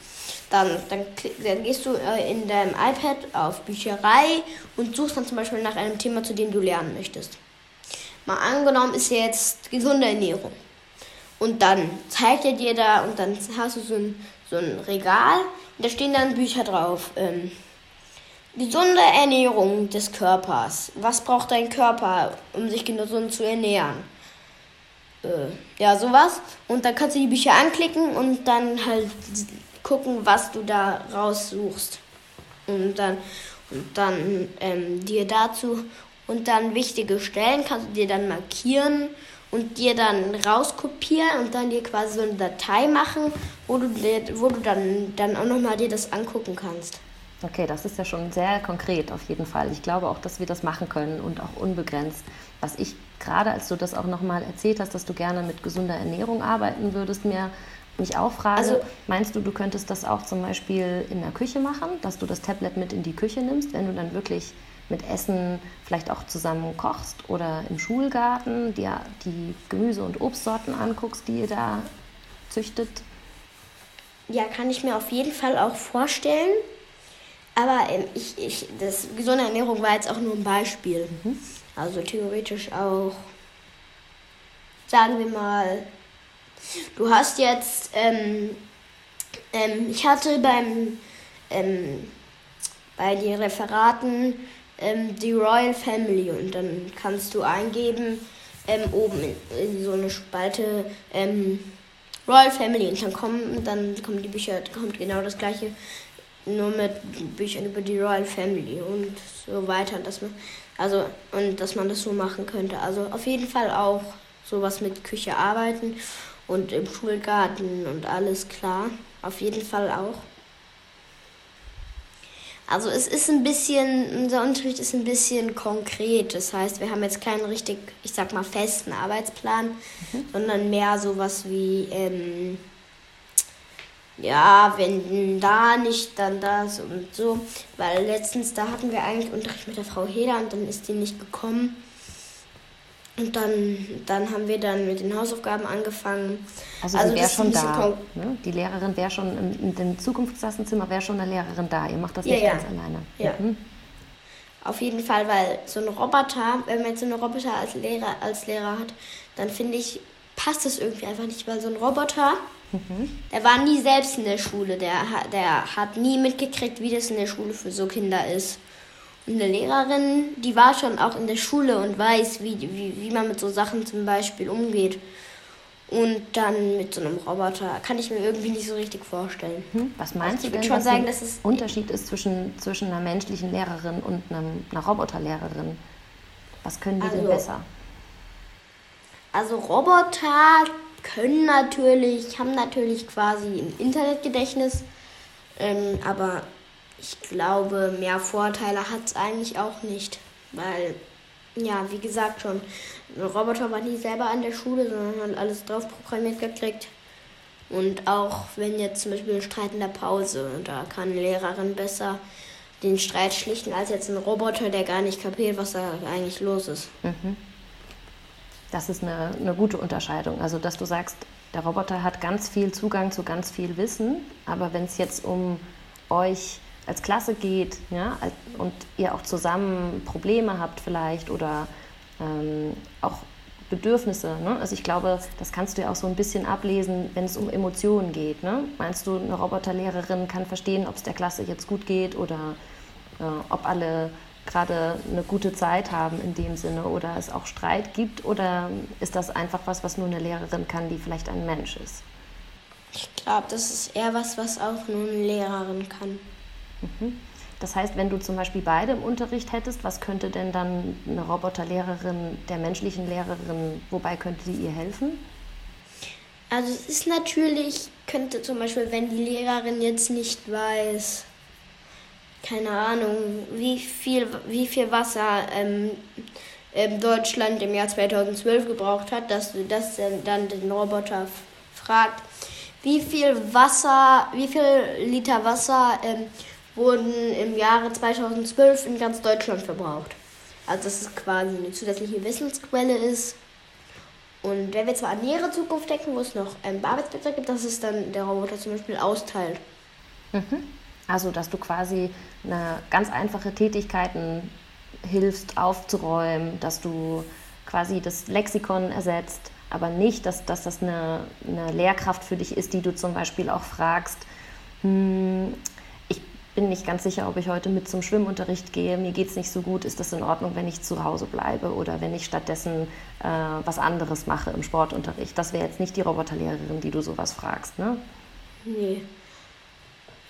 dann, dann, dann gehst du äh, in deinem iPad auf Bücherei und suchst dann zum Beispiel nach einem Thema, zu dem du lernen möchtest. Mal angenommen ist jetzt gesunde Ernährung. Und dann zeigt er dir da und dann hast du so ein, so ein Regal und da stehen dann Bücher drauf. Ähm, gesunde Ernährung des Körpers. Was braucht dein Körper, um sich gesund zu ernähren? Äh, ja, sowas. Und dann kannst du die Bücher anklicken und dann halt gucken, was du da raussuchst. Und dann, und dann ähm, dir dazu und dann wichtige Stellen kannst du dir dann markieren und dir dann rauskopieren und dann dir quasi so eine Datei machen, wo du, dir, wo du dann, dann auch nochmal dir das angucken kannst. Okay, das ist ja schon sehr konkret auf jeden Fall. Ich glaube auch, dass wir das machen können und auch unbegrenzt. Was ich gerade, als du das auch nochmal erzählt hast, dass du gerne mit gesunder Ernährung arbeiten würdest, mir mich auch frage, also, meinst du, du könntest das auch zum Beispiel in der Küche machen, dass du das Tablet mit in die Küche nimmst, wenn du dann wirklich mit Essen vielleicht auch zusammen kochst oder im Schulgarten dir die Gemüse- und Obstsorten anguckst, die ihr da züchtet? Ja, kann ich mir auf jeden Fall auch vorstellen. Aber ähm, ich, ich, das gesunde Ernährung war jetzt auch nur ein Beispiel. Mhm. Also theoretisch auch, sagen wir mal, Du hast jetzt, ähm, ähm, ich hatte beim, ähm, bei den Referaten ähm, die Royal Family und dann kannst du eingeben, ähm, oben in, in, so eine Spalte ähm, Royal Family und dann kommen, dann kommen die Bücher, kommt genau das gleiche, nur mit Büchern über die Royal Family und so weiter, dass man, also, und dass man das so machen könnte. Also auf jeden Fall auch sowas mit Küche arbeiten und im Schulgarten und alles klar. Auf jeden Fall auch. Also es ist ein bisschen, unser Unterricht ist ein bisschen konkret. Das heißt, wir haben jetzt keinen richtig, ich sag mal, festen Arbeitsplan, mhm. sondern mehr sowas wie, ähm, ja, wenn da nicht, dann das und so. Weil letztens, da hatten wir eigentlich Unterricht mit der Frau Heder und dann ist die nicht gekommen. Und dann, dann haben wir dann mit den Hausaufgaben angefangen. Also, also wäre schon da. Ne? Die Lehrerin wäre schon im, in dem Zukunftsklassenzimmer wäre schon eine Lehrerin da. Ihr macht das ja, nicht ja. ganz alleine. Ja. Mhm. Auf jeden Fall, weil so ein Roboter, wenn man jetzt so einen Roboter als Lehrer, als Lehrer hat, dann finde ich, passt das irgendwie einfach nicht, weil so ein Roboter, mhm. der war nie selbst in der Schule, der, der hat nie mitgekriegt, wie das in der Schule für so Kinder ist eine Lehrerin, die war schon auch in der Schule und weiß, wie, wie, wie man mit so Sachen zum Beispiel umgeht. Und dann mit so einem Roboter kann ich mir irgendwie nicht so richtig vorstellen. Hm? Was meinst also du denn, schon was sagen, dass es Unterschied ist zwischen, zwischen einer menschlichen Lehrerin und einem, einer Roboterlehrerin? Was können die also, denn besser? Also Roboter können natürlich, haben natürlich quasi ein Internetgedächtnis, ähm, aber ich glaube, mehr Vorteile hat es eigentlich auch nicht, weil ja, wie gesagt schon, Roboter war nie selber an der Schule, sondern hat alles drauf programmiert gekriegt. Und auch wenn jetzt zum Beispiel ein Streit in der Pause, da kann eine Lehrerin besser den Streit schlichten als jetzt ein Roboter, der gar nicht kapiert, was da eigentlich los ist. Mhm. Das ist eine, eine gute Unterscheidung. Also, dass du sagst, der Roboter hat ganz viel Zugang zu ganz viel Wissen, aber wenn es jetzt um euch als Klasse geht ja, und ihr auch zusammen Probleme habt vielleicht oder ähm, auch Bedürfnisse. Ne? Also ich glaube, das kannst du ja auch so ein bisschen ablesen, wenn es um Emotionen geht. Ne? Meinst du, eine Roboterlehrerin kann verstehen, ob es der Klasse jetzt gut geht oder äh, ob alle gerade eine gute Zeit haben in dem Sinne oder es auch Streit gibt? Oder ist das einfach was, was nur eine Lehrerin kann, die vielleicht ein Mensch ist? Ich glaube, das ist eher was, was auch nur eine Lehrerin kann. Mhm. Das heißt, wenn du zum Beispiel beide im Unterricht hättest, was könnte denn dann eine Roboterlehrerin der menschlichen Lehrerin, wobei könnte sie ihr helfen? Also es ist natürlich, könnte zum Beispiel, wenn die Lehrerin jetzt nicht weiß, keine Ahnung, wie viel, wie viel Wasser ähm, ähm, Deutschland im Jahr 2012 gebraucht hat, dass du das dann den Roboter fragt, wie viel Wasser, wie viel Liter Wasser ähm, wurden im Jahre 2012 in ganz Deutschland verbraucht. Also dass es quasi eine zusätzliche Wissensquelle ist. Und wenn wir zwar an nähere Zukunft denken, wo es noch ähm, Arbeitsplätze gibt, dass es dann der Roboter zum Beispiel austeilt. Mhm. Also dass du quasi eine ganz einfache Tätigkeiten hilfst aufzuräumen, dass du quasi das Lexikon ersetzt, aber nicht, dass, dass das eine, eine Lehrkraft für dich ist, die du zum Beispiel auch fragst, hm, bin nicht ganz sicher, ob ich heute mit zum Schwimmunterricht gehe. Mir geht es nicht so gut. Ist das in Ordnung, wenn ich zu Hause bleibe oder wenn ich stattdessen äh, was anderes mache im Sportunterricht? Das wäre jetzt nicht die Roboterlehrerin, die du sowas fragst, ne? Nee.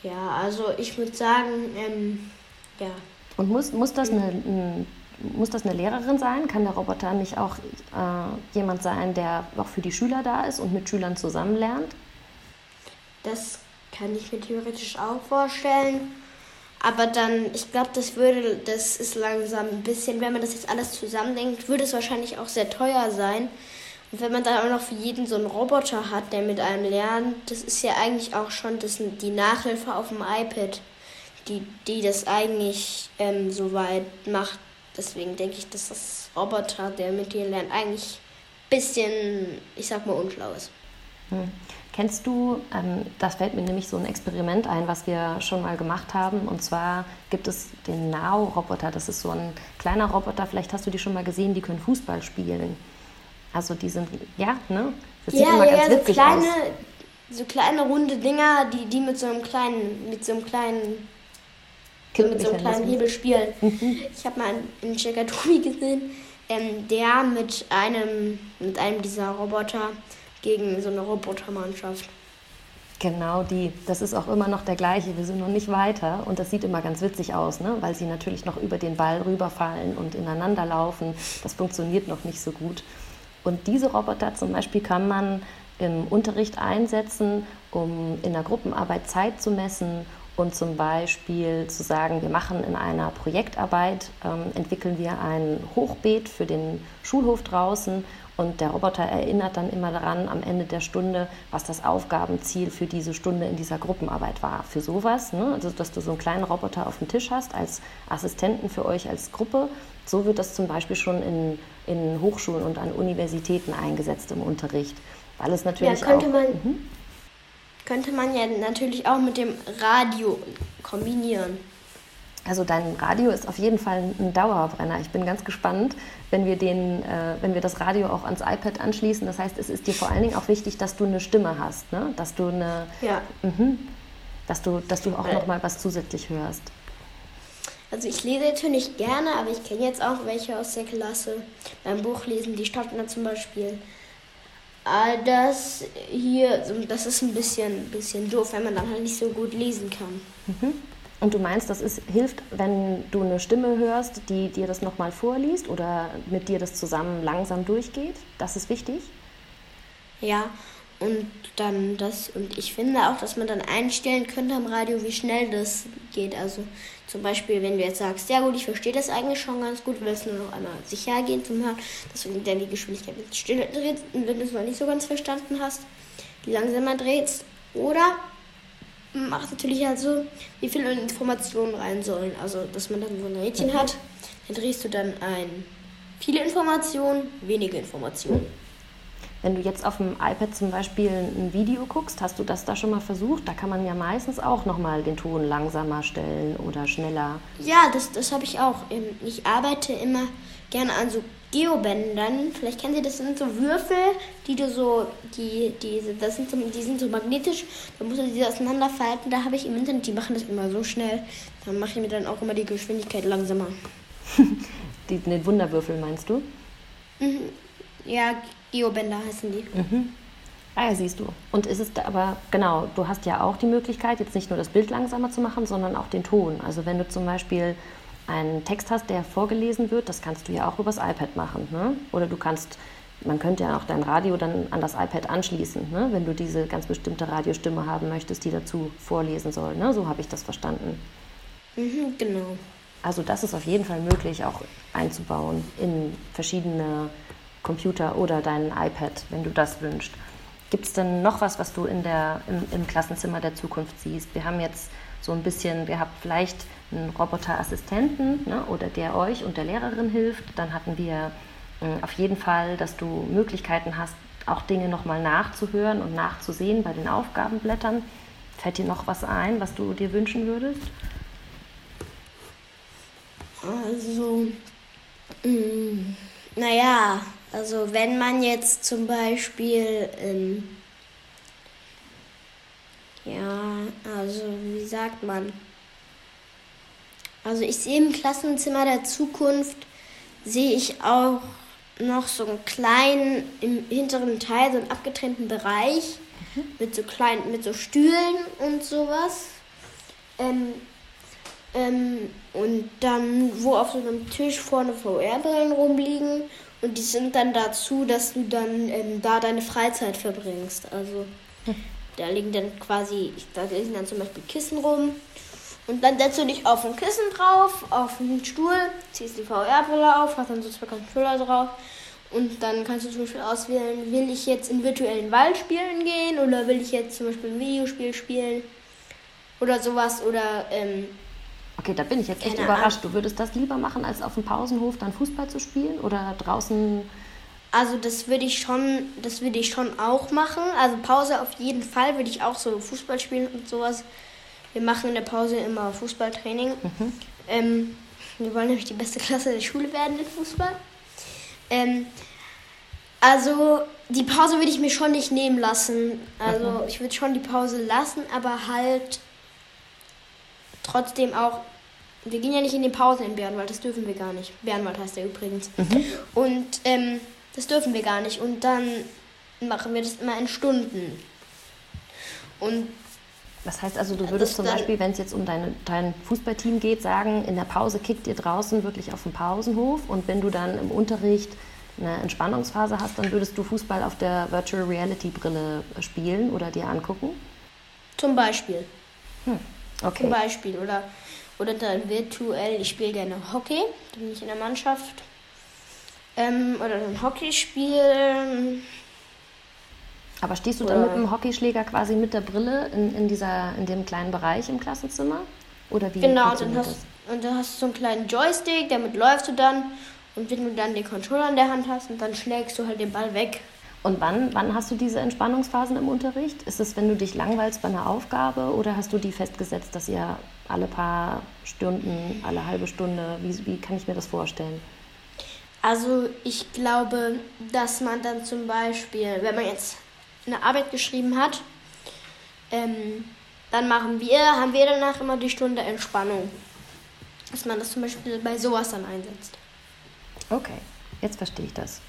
Ja, also ich würde sagen, ähm, ja. Und muss, muss, das eine, ein, muss das eine Lehrerin sein? Kann der Roboter nicht auch äh, jemand sein, der auch für die Schüler da ist und mit Schülern zusammen lernt? Das kann ich mir theoretisch auch vorstellen. Aber dann, ich glaube, das würde, das ist langsam ein bisschen, wenn man das jetzt alles zusammendenkt, würde es wahrscheinlich auch sehr teuer sein. Und wenn man dann auch noch für jeden so einen Roboter hat, der mit einem lernt, das ist ja eigentlich auch schon das, die Nachhilfe auf dem iPad, die, die das eigentlich ähm, so weit macht. Deswegen denke ich, dass das Roboter, der mit dir lernt, eigentlich ein bisschen, ich sag mal, unschlau ist. Hm. Kennst du, ähm, das fällt mir nämlich so ein Experiment ein, was wir schon mal gemacht haben. Und zwar gibt es den Now-Roboter. Das ist so ein kleiner Roboter, vielleicht hast du die schon mal gesehen, die können Fußball spielen. Also die sind, ja, ne? Das ja, sieht immer ja, ganz witzig so kleine, aus. So kleine runde Dinger, die, die mit so einem kleinen, mit so einem kleinen mit so einem kleinen Hebel spielen. Mhm. Ich habe mal einen Checker-Tobi gesehen, ähm, der mit einem, mit einem dieser Roboter gegen so eine Robotermannschaft. Genau die. Das ist auch immer noch der gleiche. Wir sind noch nicht weiter. Und das sieht immer ganz witzig aus, ne? weil sie natürlich noch über den Ball rüberfallen und ineinander laufen. Das funktioniert noch nicht so gut. Und diese Roboter zum Beispiel kann man im Unterricht einsetzen, um in der Gruppenarbeit Zeit zu messen und zum Beispiel zu sagen, wir machen in einer Projektarbeit, ähm, entwickeln wir ein Hochbeet für den Schulhof draußen und der Roboter erinnert dann immer daran am Ende der Stunde, was das Aufgabenziel für diese Stunde in dieser Gruppenarbeit war. Für sowas, ne? also dass du so einen kleinen Roboter auf dem Tisch hast als Assistenten für euch als Gruppe. So wird das zum Beispiel schon in, in Hochschulen und an Universitäten eingesetzt im Unterricht. Weil es natürlich ja, könnte auch, man, mhm. könnte man ja natürlich auch mit dem Radio kombinieren. Also dein Radio ist auf jeden Fall ein Dauerbrenner. Ich bin ganz gespannt, wenn wir, den, äh, wenn wir das Radio auch ans iPad anschließen. Das heißt, es ist dir vor allen Dingen auch wichtig, dass du eine Stimme hast, ne? dass du eine, ja. mh, dass du, dass du auch Weil, noch mal was zusätzlich hörst. Also ich lese natürlich gerne, aber ich kenne jetzt auch welche aus der Klasse beim Buchlesen, die dann zum Beispiel Ah, das hier, das ist ein bisschen, bisschen doof, wenn man dann halt nicht so gut lesen kann. Mhm. Und du meinst, das ist, hilft, wenn du eine Stimme hörst, die dir das nochmal vorliest oder mit dir das zusammen langsam durchgeht? Das ist wichtig? Ja, und dann das, und ich finde auch, dass man dann einstellen könnte am Radio, wie schnell das geht. Also zum Beispiel, wenn du jetzt sagst, ja gut, ich verstehe das eigentlich schon ganz gut, willst nur noch einmal sicher gehen zum Hören, dass du dann die Geschwindigkeit mit Stille drehst und wenn du es noch nicht so ganz verstanden hast, die langsamer drehst. Oder macht natürlich halt so, wie viele Informationen rein sollen. Also, dass man dann so ein Rädchen hat, dann drehst du dann ein viele Informationen, wenige Informationen. Wenn du jetzt auf dem iPad zum Beispiel ein Video guckst, hast du das da schon mal versucht? Da kann man ja meistens auch nochmal den Ton langsamer stellen oder schneller. Ja, das, das habe ich auch. Ähm, ich arbeite immer gerne an so Geobändern. Vielleicht kennen Sie das, sind so Würfel, die du so, die, die, das sind so, die sind so magnetisch. Da musst du die auseinanderfalten. Da habe ich im Internet, die machen das immer so schnell. Dann mache ich mir dann auch immer die Geschwindigkeit langsamer. die, den Wunderwürfel meinst du? Mhm. Ja, Geobänder heißen die. Mhm. Ah ja, siehst du. Und ist es da aber, genau, du hast ja auch die Möglichkeit, jetzt nicht nur das Bild langsamer zu machen, sondern auch den Ton. Also wenn du zum Beispiel einen Text hast, der vorgelesen wird, das kannst du ja auch übers iPad machen. Ne? Oder du kannst, man könnte ja auch dein Radio dann an das iPad anschließen, ne? wenn du diese ganz bestimmte Radiostimme haben möchtest, die dazu vorlesen soll. Ne? So habe ich das verstanden. Mhm, genau. Also das ist auf jeden Fall möglich, auch einzubauen in verschiedene Computer oder dein iPad, wenn du das wünschst. Gibt es denn noch was, was du in der, im, im, Klassenzimmer der Zukunft siehst? Wir haben jetzt so ein bisschen, wir haben vielleicht einen Roboterassistenten ne, oder der euch und der Lehrerin hilft. Dann hatten wir äh, auf jeden Fall, dass du Möglichkeiten hast, auch Dinge nochmal nachzuhören und nachzusehen bei den Aufgabenblättern. Fällt dir noch was ein, was du dir wünschen würdest? Also, mh, mm, naja, also wenn man jetzt zum Beispiel, ähm, ja, also wie sagt man? Also ich sehe im Klassenzimmer der Zukunft, sehe ich auch noch so einen kleinen, im hinteren Teil, so einen abgetrennten Bereich mhm. mit so kleinen, mit so Stühlen und sowas. Ähm, ähm, und dann, wo auf so einem Tisch vorne VR-Brillen rumliegen und die sind dann dazu, dass du dann ähm, da deine Freizeit verbringst. Also hm. Da liegen dann quasi, da liegen dann zum Beispiel Kissen rum. Und dann setzt du dich auf ein Kissen drauf, auf einen Stuhl, ziehst die VR-Brille auf, hast dann so zwei Controller drauf. Und dann kannst du zum Beispiel auswählen, will ich jetzt in virtuellen Wald spielen gehen oder will ich jetzt zum Beispiel ein Videospiel spielen oder sowas oder ähm, Okay, da bin ich jetzt echt überrascht. Du würdest das lieber machen, als auf dem Pausenhof dann Fußball zu spielen oder draußen? Also das würde ich schon, das würde ich schon auch machen. Also Pause auf jeden Fall würde ich auch so Fußball spielen und sowas. Wir machen in der Pause immer Fußballtraining. Mhm. Ähm, wir wollen nämlich die beste Klasse der Schule werden in Fußball. Ähm, also die Pause würde ich mir schon nicht nehmen lassen. Also mhm. ich würde schon die Pause lassen, aber halt trotzdem auch, wir gehen ja nicht in die Pausen in Bärenwald, das dürfen wir gar nicht. Bärenwald heißt der übrigens. Mhm. Und ähm, das dürfen wir gar nicht. Und dann machen wir das immer in Stunden. Und das heißt also, du würdest zum Beispiel, wenn es jetzt um deine, dein Fußballteam geht, sagen, in der Pause kickt ihr draußen wirklich auf dem Pausenhof und wenn du dann im Unterricht eine Entspannungsphase hast, dann würdest du Fußball auf der Virtual Reality Brille spielen oder dir angucken? Zum Beispiel. Hm. Okay. Zum Beispiel. Oder, oder dann virtuell, ich spiele gerne Hockey, bin ich in der Mannschaft. Ähm, oder dann Hockey spielen. Aber stehst du dann mit dem Hockeyschläger quasi mit der Brille in, in, dieser, in dem kleinen Bereich im Klassenzimmer? Oder wie genau, dann hast, und dann hast du so einen kleinen Joystick, damit läufst du dann. Und wenn du dann den Controller in der Hand hast, und dann schlägst du halt den Ball weg. Und wann, wann hast du diese Entspannungsphasen im Unterricht? Ist es, wenn du dich langweilst bei einer Aufgabe oder hast du die festgesetzt, dass ihr alle paar Stunden, alle halbe Stunde, wie, wie kann ich mir das vorstellen? Also ich glaube, dass man dann zum Beispiel, wenn man jetzt eine Arbeit geschrieben hat, ähm, dann machen wir, haben wir danach immer die Stunde Entspannung. Dass man das zum Beispiel bei sowas dann einsetzt. Okay, jetzt verstehe ich das.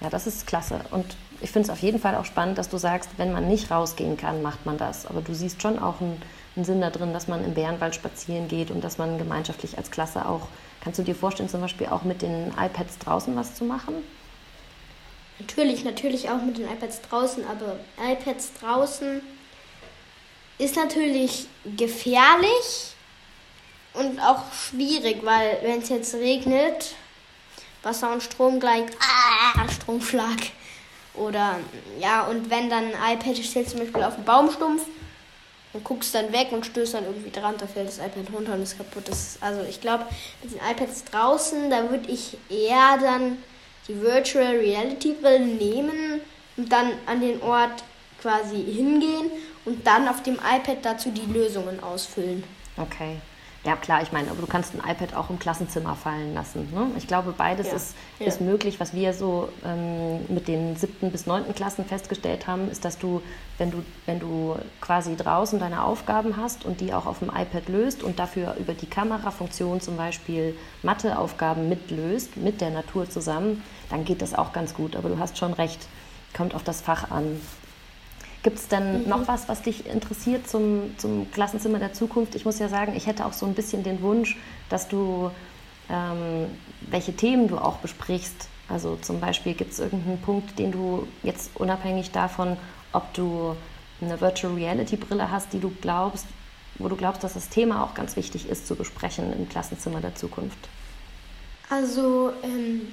Ja, das ist klasse. Und ich finde es auf jeden Fall auch spannend, dass du sagst, wenn man nicht rausgehen kann, macht man das. Aber du siehst schon auch einen, einen Sinn da drin, dass man im Bärenwald spazieren geht und dass man gemeinschaftlich als Klasse auch, kannst du dir vorstellen, zum Beispiel auch mit den iPads draußen was zu machen? Natürlich, natürlich auch mit den iPads draußen, aber iPads draußen ist natürlich gefährlich und auch schwierig, weil wenn es jetzt regnet, Wasser und Strom gleich ah, Stromschlag. Oder ja, und wenn dann ein iPad steht zum Beispiel auf dem Baumstumpf und guckst dann weg und stößt dann irgendwie dran, da fällt das iPad runter und ist kaputt. Das, also ich glaube, mit den iPads draußen, da würde ich eher dann die Virtual Reality Brille nehmen und dann an den Ort quasi hingehen und dann auf dem iPad dazu die Lösungen ausfüllen. Okay. Ja, klar, ich meine, aber du kannst ein iPad auch im Klassenzimmer fallen lassen. Ne? Ich glaube, beides ja. Ist, ja. ist möglich. Was wir so ähm, mit den siebten bis neunten Klassen festgestellt haben, ist, dass du wenn, du, wenn du quasi draußen deine Aufgaben hast und die auch auf dem iPad löst und dafür über die Kamerafunktion zum Beispiel Matheaufgaben mitlöst, mit der Natur zusammen, dann geht das auch ganz gut. Aber du hast schon recht, kommt auf das Fach an. Gibt es denn mhm. noch was, was dich interessiert zum, zum Klassenzimmer der Zukunft? Ich muss ja sagen, ich hätte auch so ein bisschen den Wunsch, dass du, ähm, welche Themen du auch besprichst. Also zum Beispiel gibt es irgendeinen Punkt, den du jetzt unabhängig davon, ob du eine Virtual Reality Brille hast, die du glaubst, wo du glaubst, dass das Thema auch ganz wichtig ist zu besprechen im Klassenzimmer der Zukunft. Also ähm,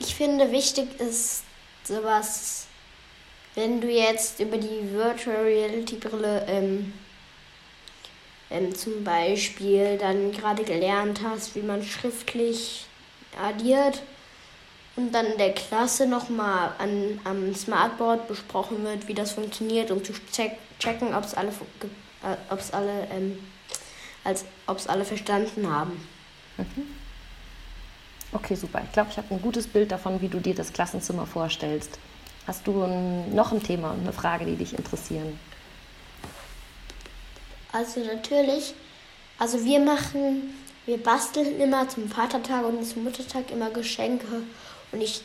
ich finde wichtig ist sowas wenn du jetzt über die Virtual Reality Brille ähm, ähm, zum Beispiel dann gerade gelernt hast, wie man schriftlich addiert und dann in der Klasse nochmal am Smartboard besprochen wird, wie das funktioniert, um zu check, checken, ob es alle, äh, ob's alle, ähm, als, ob's alle verstanden haben. Mhm. Okay, super. Ich glaube, ich habe ein gutes Bild davon, wie du dir das Klassenzimmer vorstellst. Hast du ein, noch ein Thema und eine Frage, die dich interessieren? Also natürlich, also wir machen, wir basteln immer zum Vatertag und zum Muttertag immer Geschenke und ich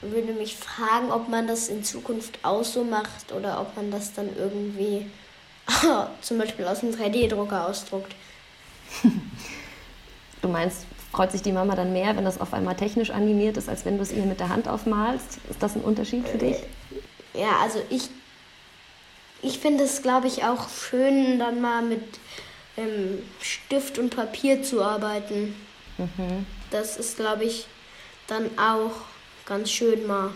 würde mich fragen, ob man das in Zukunft auch so macht oder ob man das dann irgendwie zum Beispiel aus einem 3D-Drucker ausdruckt. Du meinst freut sich die Mama dann mehr, wenn das auf einmal technisch animiert ist, als wenn du es ihr mit der Hand aufmalst? Ist das ein Unterschied für dich? Ja, also ich, ich finde es, glaube ich, auch schön, dann mal mit ähm, Stift und Papier zu arbeiten. Mhm. Das ist, glaube ich, dann auch ganz schön mal.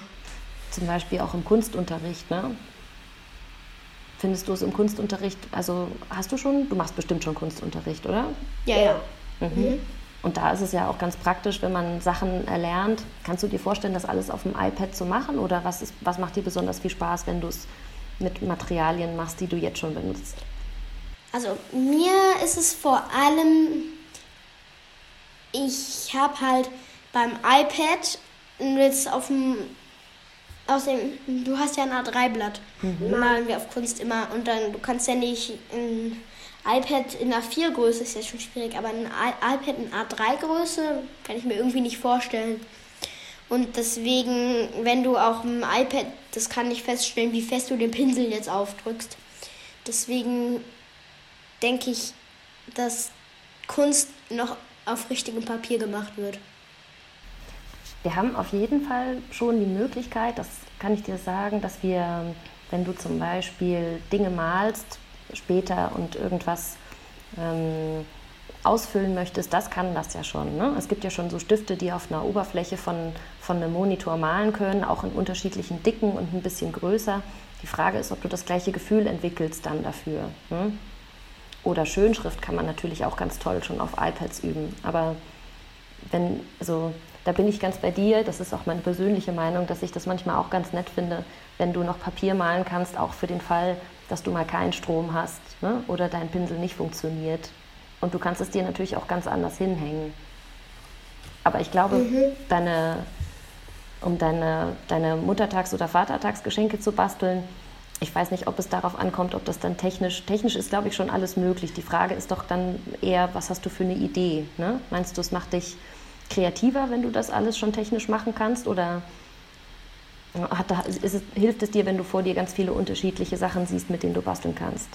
Zum Beispiel auch im Kunstunterricht, ne? Findest du es im Kunstunterricht, also hast du schon, du machst bestimmt schon Kunstunterricht, oder? Ja, ja. Mhm. Mhm. Und da ist es ja auch ganz praktisch, wenn man Sachen erlernt. Kannst du dir vorstellen, das alles auf dem iPad zu machen? Oder was, ist, was macht dir besonders viel Spaß, wenn du es mit Materialien machst, die du jetzt schon benutzt? Also mir ist es vor allem, ich habe halt beim iPad jetzt auf dem, aus dem, du hast ja ein A3-Blatt, mhm. malen wir auf Kunst immer und dann, du kannst ja nicht in iPad in A4-Größe ist jetzt schon schwierig, aber ein iPad in A3-Größe kann ich mir irgendwie nicht vorstellen. Und deswegen, wenn du auch im iPad, das kann ich feststellen, wie fest du den Pinsel jetzt aufdrückst. Deswegen denke ich, dass Kunst noch auf richtigem Papier gemacht wird. Wir haben auf jeden Fall schon die Möglichkeit, das kann ich dir sagen, dass wir, wenn du zum Beispiel Dinge malst, später und irgendwas ähm, ausfüllen möchtest, das kann das ja schon. Ne? Es gibt ja schon so Stifte, die auf einer Oberfläche von, von einem Monitor malen können, auch in unterschiedlichen Dicken und ein bisschen größer. Die Frage ist, ob du das gleiche Gefühl entwickelst dann dafür. Ne? Oder Schönschrift kann man natürlich auch ganz toll schon auf iPads üben. Aber wenn, also da bin ich ganz bei dir, das ist auch meine persönliche Meinung, dass ich das manchmal auch ganz nett finde, wenn du noch Papier malen kannst, auch für den Fall, dass du mal keinen Strom hast ne? oder dein Pinsel nicht funktioniert. Und du kannst es dir natürlich auch ganz anders hinhängen. Aber ich glaube, mhm. deine, um deine, deine Muttertags- oder Vatertagsgeschenke zu basteln, ich weiß nicht, ob es darauf ankommt, ob das dann technisch, technisch ist, glaube ich, schon alles möglich. Die Frage ist doch dann eher, was hast du für eine Idee? Ne? Meinst du, es macht dich kreativer, wenn du das alles schon technisch machen kannst? Oder hat, es, hilft es dir, wenn du vor dir ganz viele unterschiedliche Sachen siehst, mit denen du basteln kannst?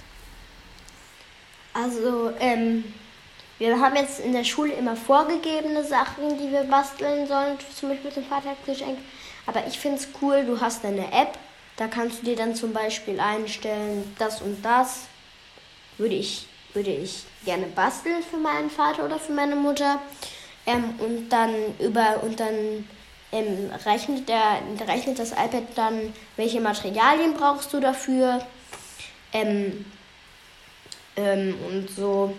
Also, ähm, wir haben jetzt in der Schule immer vorgegebene Sachen, die wir basteln sollen, zum Beispiel zum Vatergeschenk. Aber ich finde es cool, du hast eine App, da kannst du dir dann zum Beispiel einstellen, das und das würde ich, würde ich gerne basteln für meinen Vater oder für meine Mutter. Ähm, und dann über und dann ähm, rechnet, der, rechnet das iPad dann, welche Materialien brauchst du dafür. Ähm, ähm, und so.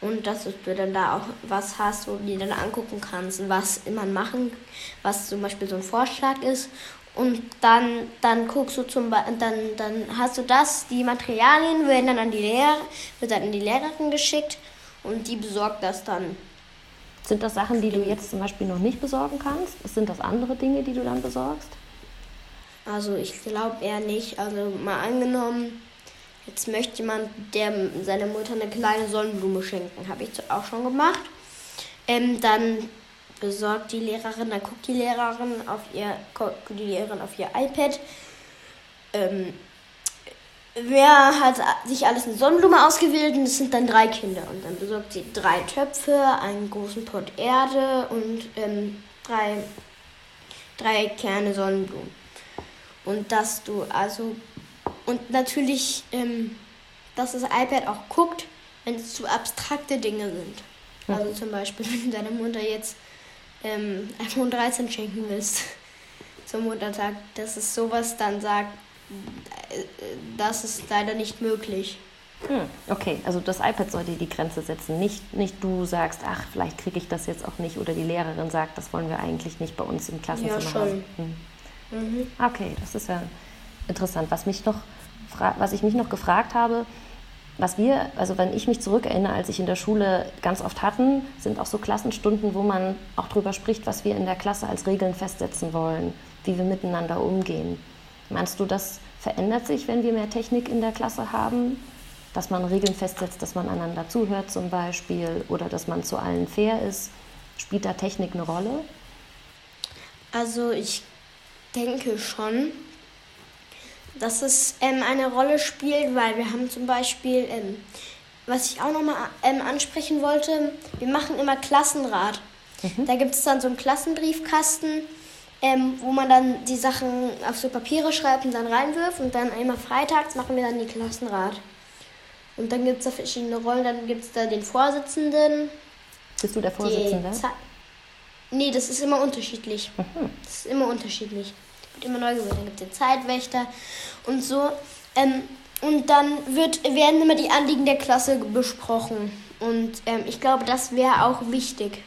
Und dass du dann da auch was hast, wo du dir dann angucken kannst, was man machen, was zum Beispiel so ein Vorschlag ist. Und dann, dann guckst du zum dann, dann hast du das, die Materialien werden dann an die Lehrer, wird dann an die Lehrerin geschickt und die besorgt das dann. Sind das Sachen, die du jetzt zum Beispiel noch nicht besorgen kannst? Sind das andere Dinge, die du dann besorgst? Also ich glaube eher nicht. Also mal angenommen, jetzt möchte jemand der seiner Mutter eine kleine Sonnenblume schenken. Habe ich auch schon gemacht. Ähm, dann besorgt die Lehrerin, dann guckt die Lehrerin auf ihr, die Lehrerin auf ihr iPad. Ähm, wer hat sich alles eine Sonnenblume ausgewählt und es sind dann drei Kinder. Und dann besorgt sie drei Töpfe, einen großen Pott Erde und ähm, drei, drei Kerne Sonnenblumen. Und dass du also, und natürlich, ähm, dass das iPad auch guckt, wenn es zu abstrakte Dinge sind. Also zum Beispiel, wenn du deiner Mutter jetzt ähm, iPhone 13 schenken willst zum Muttertag, dass es sowas dann sagt, das ist leider nicht möglich. Hm, okay, also das iPad soll dir die Grenze setzen. Nicht, nicht du sagst, ach, vielleicht kriege ich das jetzt auch nicht. Oder die Lehrerin sagt, das wollen wir eigentlich nicht bei uns im Klassenzimmer ja, schon. haben. Hm. Mhm. Okay, das ist ja interessant. Was, mich noch, was ich mich noch gefragt habe, was wir, also wenn ich mich zurückerinnere, als ich in der Schule ganz oft hatten, sind auch so Klassenstunden, wo man auch darüber spricht, was wir in der Klasse als Regeln festsetzen wollen, wie wir miteinander umgehen. Meinst du, das verändert sich, wenn wir mehr Technik in der Klasse haben? Dass man Regeln festsetzt, dass man einander zuhört zum Beispiel oder dass man zu allen fair ist? Spielt da Technik eine Rolle? Also ich denke schon, dass es ähm, eine Rolle spielt, weil wir haben zum Beispiel, ähm, was ich auch nochmal ähm, ansprechen wollte, wir machen immer Klassenrat. Mhm. Da gibt es dann so einen Klassenbriefkasten ähm, wo man dann die Sachen auf so Papiere schreibt und dann reinwirft. Und dann immer freitags machen wir dann die Klassenrat. Und dann gibt es da verschiedene Rollen. Dann gibt es da den Vorsitzenden. Bist du der Vorsitzende? nee, das ist immer unterschiedlich. Mhm. Das ist immer unterschiedlich. Wird immer neu gewählt. Dann gibt es den Zeitwächter und so. Ähm, und dann wird, werden immer die Anliegen der Klasse besprochen. Und ähm, ich glaube, das wäre auch wichtig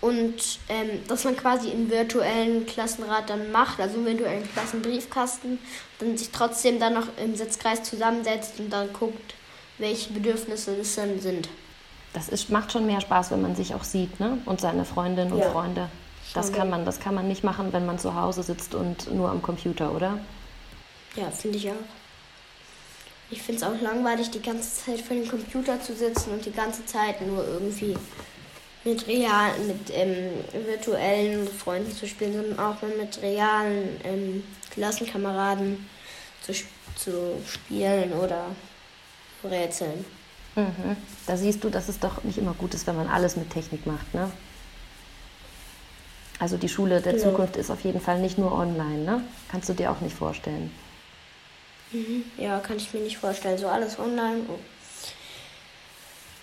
und ähm, dass man quasi einen virtuellen Klassenrat dann macht, also einen virtuellen Klassenbriefkasten, dann sich trotzdem dann noch im Sitzkreis zusammensetzt und dann guckt, welche Bedürfnisse das dann sind. Das ist, macht schon mehr Spaß, wenn man sich auch sieht, ne? Und seine Freundinnen und ja. Freunde. Das kann man, das kann man nicht machen, wenn man zu Hause sitzt und nur am Computer, oder? Ja, finde ich auch. Ich finde es auch langweilig, die ganze Zeit vor dem Computer zu sitzen und die ganze Zeit nur irgendwie mit real, mit ähm, virtuellen Freunden zu spielen, sondern auch mal mit realen ähm, Klassenkameraden zu, zu spielen oder rätseln. Mhm. Da siehst du, dass es doch nicht immer gut ist, wenn man alles mit Technik macht, ne? Also die Schule der ja. Zukunft ist auf jeden Fall nicht nur online, ne? Kannst du dir auch nicht vorstellen. Mhm. Ja, kann ich mir nicht vorstellen. So alles online.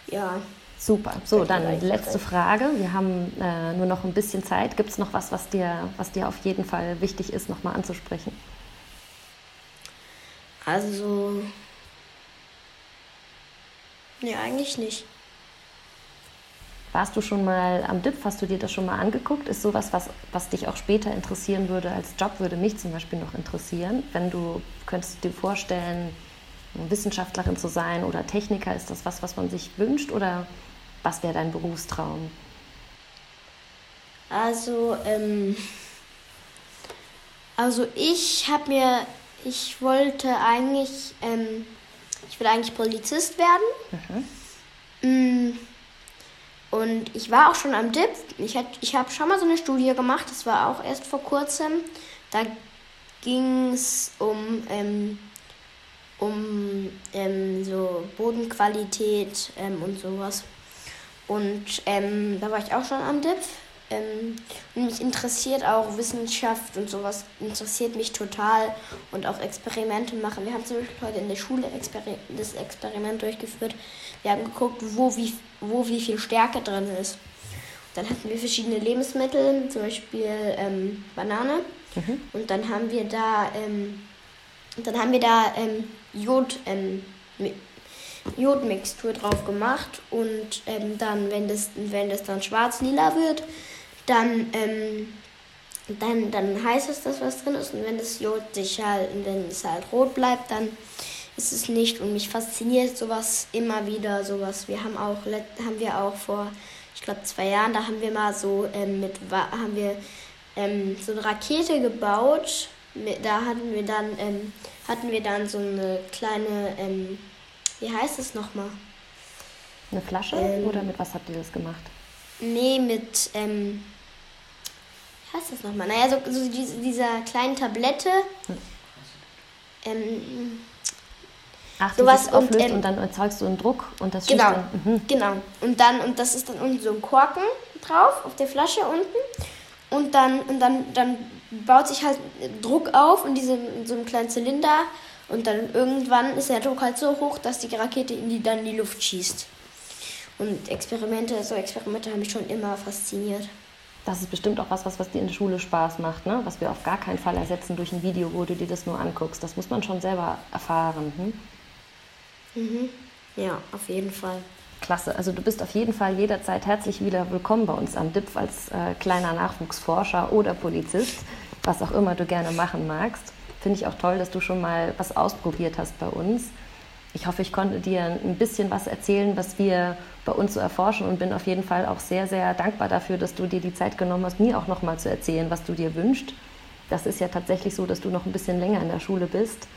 Ja, Super. So, dann letzte Frage. Wir haben äh, nur noch ein bisschen Zeit. Gibt es noch was, was dir, was dir auf jeden Fall wichtig ist, nochmal anzusprechen? Also, nee, eigentlich nicht. Warst du schon mal am DIP? Hast du dir das schon mal angeguckt? Ist sowas, was, was dich auch später interessieren würde als Job, würde mich zum Beispiel noch interessieren. Wenn du, könntest du dir vorstellen, Wissenschaftlerin zu sein oder Techniker, ist das was, was man sich wünscht oder was wäre dein Berufstraum? Also, ähm, also ich habe mir, ich wollte eigentlich, ähm, ich will eigentlich Polizist werden. Mhm. Mm, Und ich war auch schon am DIP. Ich, ich habe schon mal so eine Studie gemacht, das war auch erst vor kurzem. Da ging es um, ähm, um ähm, so Bodenqualität ähm, und sowas. Und ähm, da war ich auch schon am DIP. Ähm, mich interessiert auch Wissenschaft und sowas interessiert mich total und auch Experimente machen. Wir haben zum Beispiel heute in der Schule Exper das Experiment durchgeführt. Wir haben geguckt, wo wie, wo wie viel Stärke drin ist. Dann hatten wir verschiedene Lebensmittel, zum Beispiel ähm, Banane. Mhm. Und dann haben wir da, ähm, dann haben wir da ähm, Jod, ähm, Jodmixtur drauf gemacht und ähm, dann, wenn das, wenn das dann schwarz-lila wird, dann, ähm, dann, dann heißt es, dass was drin ist. Und wenn das Jod sich halt, wenn es halt rot bleibt, dann ist es nicht. Und mich fasziniert sowas immer wieder, sowas. Wir haben auch, haben wir auch vor, ich glaube, zwei Jahren, da haben wir mal so ähm, mit, haben wir ähm, so eine Rakete gebaut. Da hatten wir dann, ähm, hatten wir dann so eine kleine, ähm, wie heißt es nochmal? Eine Flasche? Ähm, Oder mit was habt ihr das gemacht? Nee, mit, ähm, wie heißt das nochmal? Naja, so, so diese, dieser kleinen Tablette. Hm. Ähm, Ach, sowas und, ähm, und dann erzeugst du einen Druck und das genau, dann, mhm. genau. Und dann und das ist dann unten so ein Korken drauf auf der Flasche unten und dann und dann dann baut sich halt Druck auf in diesem in so einem kleinen Zylinder und dann irgendwann ist der Druck halt so hoch, dass die Rakete in die dann in die Luft schießt. Und Experimente, so Experimente haben mich schon immer fasziniert das ist bestimmt auch was, was, was dir in der Schule Spaß macht, ne? was wir auf gar keinen Fall ersetzen durch ein Video, wo du dir das nur anguckst. Das muss man schon selber erfahren. Hm? Mhm. Ja, auf jeden Fall. Klasse. Also du bist auf jeden Fall jederzeit herzlich wieder willkommen bei uns am DIPF als äh, kleiner Nachwuchsforscher oder Polizist, was auch immer du gerne machen magst. Finde ich auch toll, dass du schon mal was ausprobiert hast bei uns. Ich hoffe, ich konnte dir ein bisschen was erzählen, was wir bei uns so erforschen und bin auf jeden Fall auch sehr, sehr dankbar dafür, dass du dir die Zeit genommen hast, mir auch noch mal zu erzählen, was du dir wünschst. Das ist ja tatsächlich so, dass du noch ein bisschen länger in der Schule bist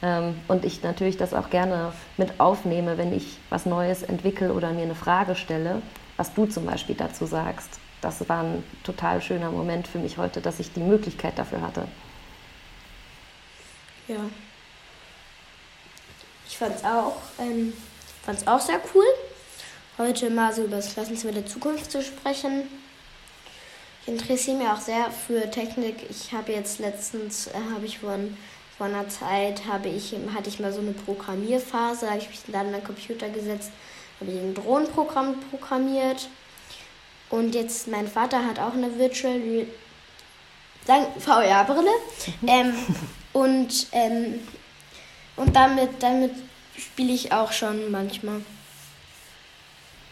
ähm, und ich natürlich das auch gerne mit aufnehme, wenn ich was Neues entwickle oder mir eine Frage stelle, was du zum Beispiel dazu sagst. Das war ein total schöner Moment für mich heute, dass ich die Möglichkeit dafür hatte. Ja. Ich fand es auch, ähm, auch sehr cool heute mal so über das Klassenzimmer der Zukunft zu sprechen. Ich interessiere mich auch sehr für Technik. Ich habe jetzt letztens, äh, habe ich von, vor einer Zeit, habe ich, hatte ich mal so eine Programmierphase, habe ich mich dann an den Computer gesetzt, habe ich ein Drohnenprogramm programmiert. Und jetzt, mein Vater hat auch eine Virtual VR-Brille. Ähm, und, ähm, und damit, damit spiele ich auch schon manchmal.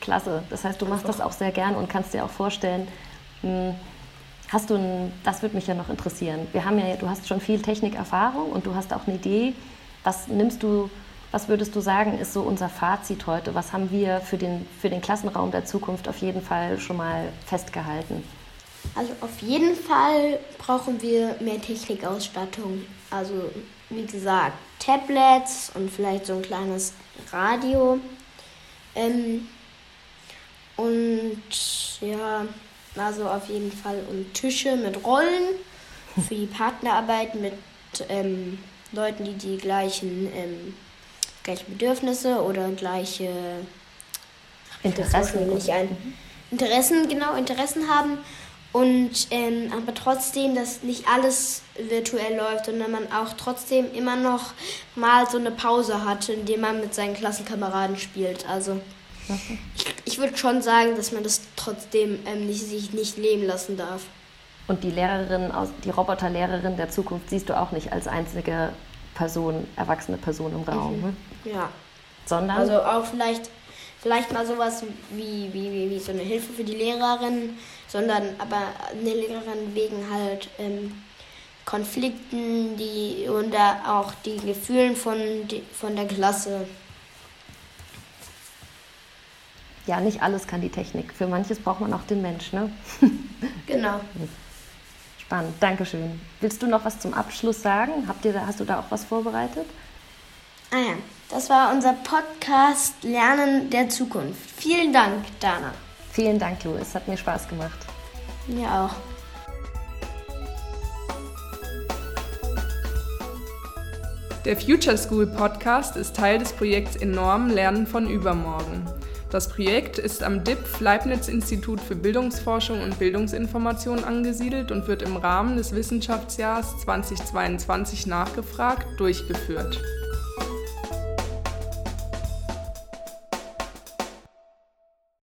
Klasse. Das heißt, du machst das auch sehr gern und kannst dir auch vorstellen, hm, hast du ein, das würde mich ja noch interessieren. Wir haben ja, du hast schon viel Technikerfahrung und du hast auch eine Idee. Was nimmst du, was würdest du sagen, ist so unser Fazit heute? Was haben wir für den, für den Klassenraum der Zukunft auf jeden Fall schon mal festgehalten? Also auf jeden Fall brauchen wir mehr Technikausstattung. Also wie gesagt, Tablets und vielleicht so ein kleines Radio. Ähm, und ja, also auf jeden Fall und Tische mit Rollen für die Partnerarbeit mit ähm, Leuten, die die gleichen, ähm, gleichen Bedürfnisse oder gleiche Interessen, nicht ein, Interessen, genau, Interessen haben. Und ähm, aber trotzdem, dass nicht alles virtuell läuft, sondern man auch trotzdem immer noch mal so eine Pause hat, indem man mit seinen Klassenkameraden spielt. Also ich, ich würde schon sagen, dass man das trotzdem ähm, nicht, sich nicht leben lassen darf. Und die Lehrerin, die Roboterlehrerin der Zukunft siehst du auch nicht als einzige Person, erwachsene Person im Raum. Mhm. Ne? Ja. Sondern? Also auch vielleicht, vielleicht mal sowas wie, wie, wie, wie so eine Hilfe für die Lehrerin, sondern aber eine Lehrerin wegen halt ähm, Konflikten die, und auch die Gefühlen von, die, von der Klasse ja, nicht alles kann die Technik. Für manches braucht man auch den Mensch, ne? Genau. Spannend, Dankeschön. Willst du noch was zum Abschluss sagen? Habt ihr da, hast du da auch was vorbereitet? Ah ja, das war unser Podcast Lernen der Zukunft. Vielen Dank, Dana. Vielen Dank, Lu. Es hat mir Spaß gemacht. Mir auch. Der Future School Podcast ist Teil des Projekts Enorm Lernen von Übermorgen. Das Projekt ist am DIPF Leibniz Institut für Bildungsforschung und Bildungsinformation angesiedelt und wird im Rahmen des Wissenschaftsjahrs 2022 nachgefragt durchgeführt.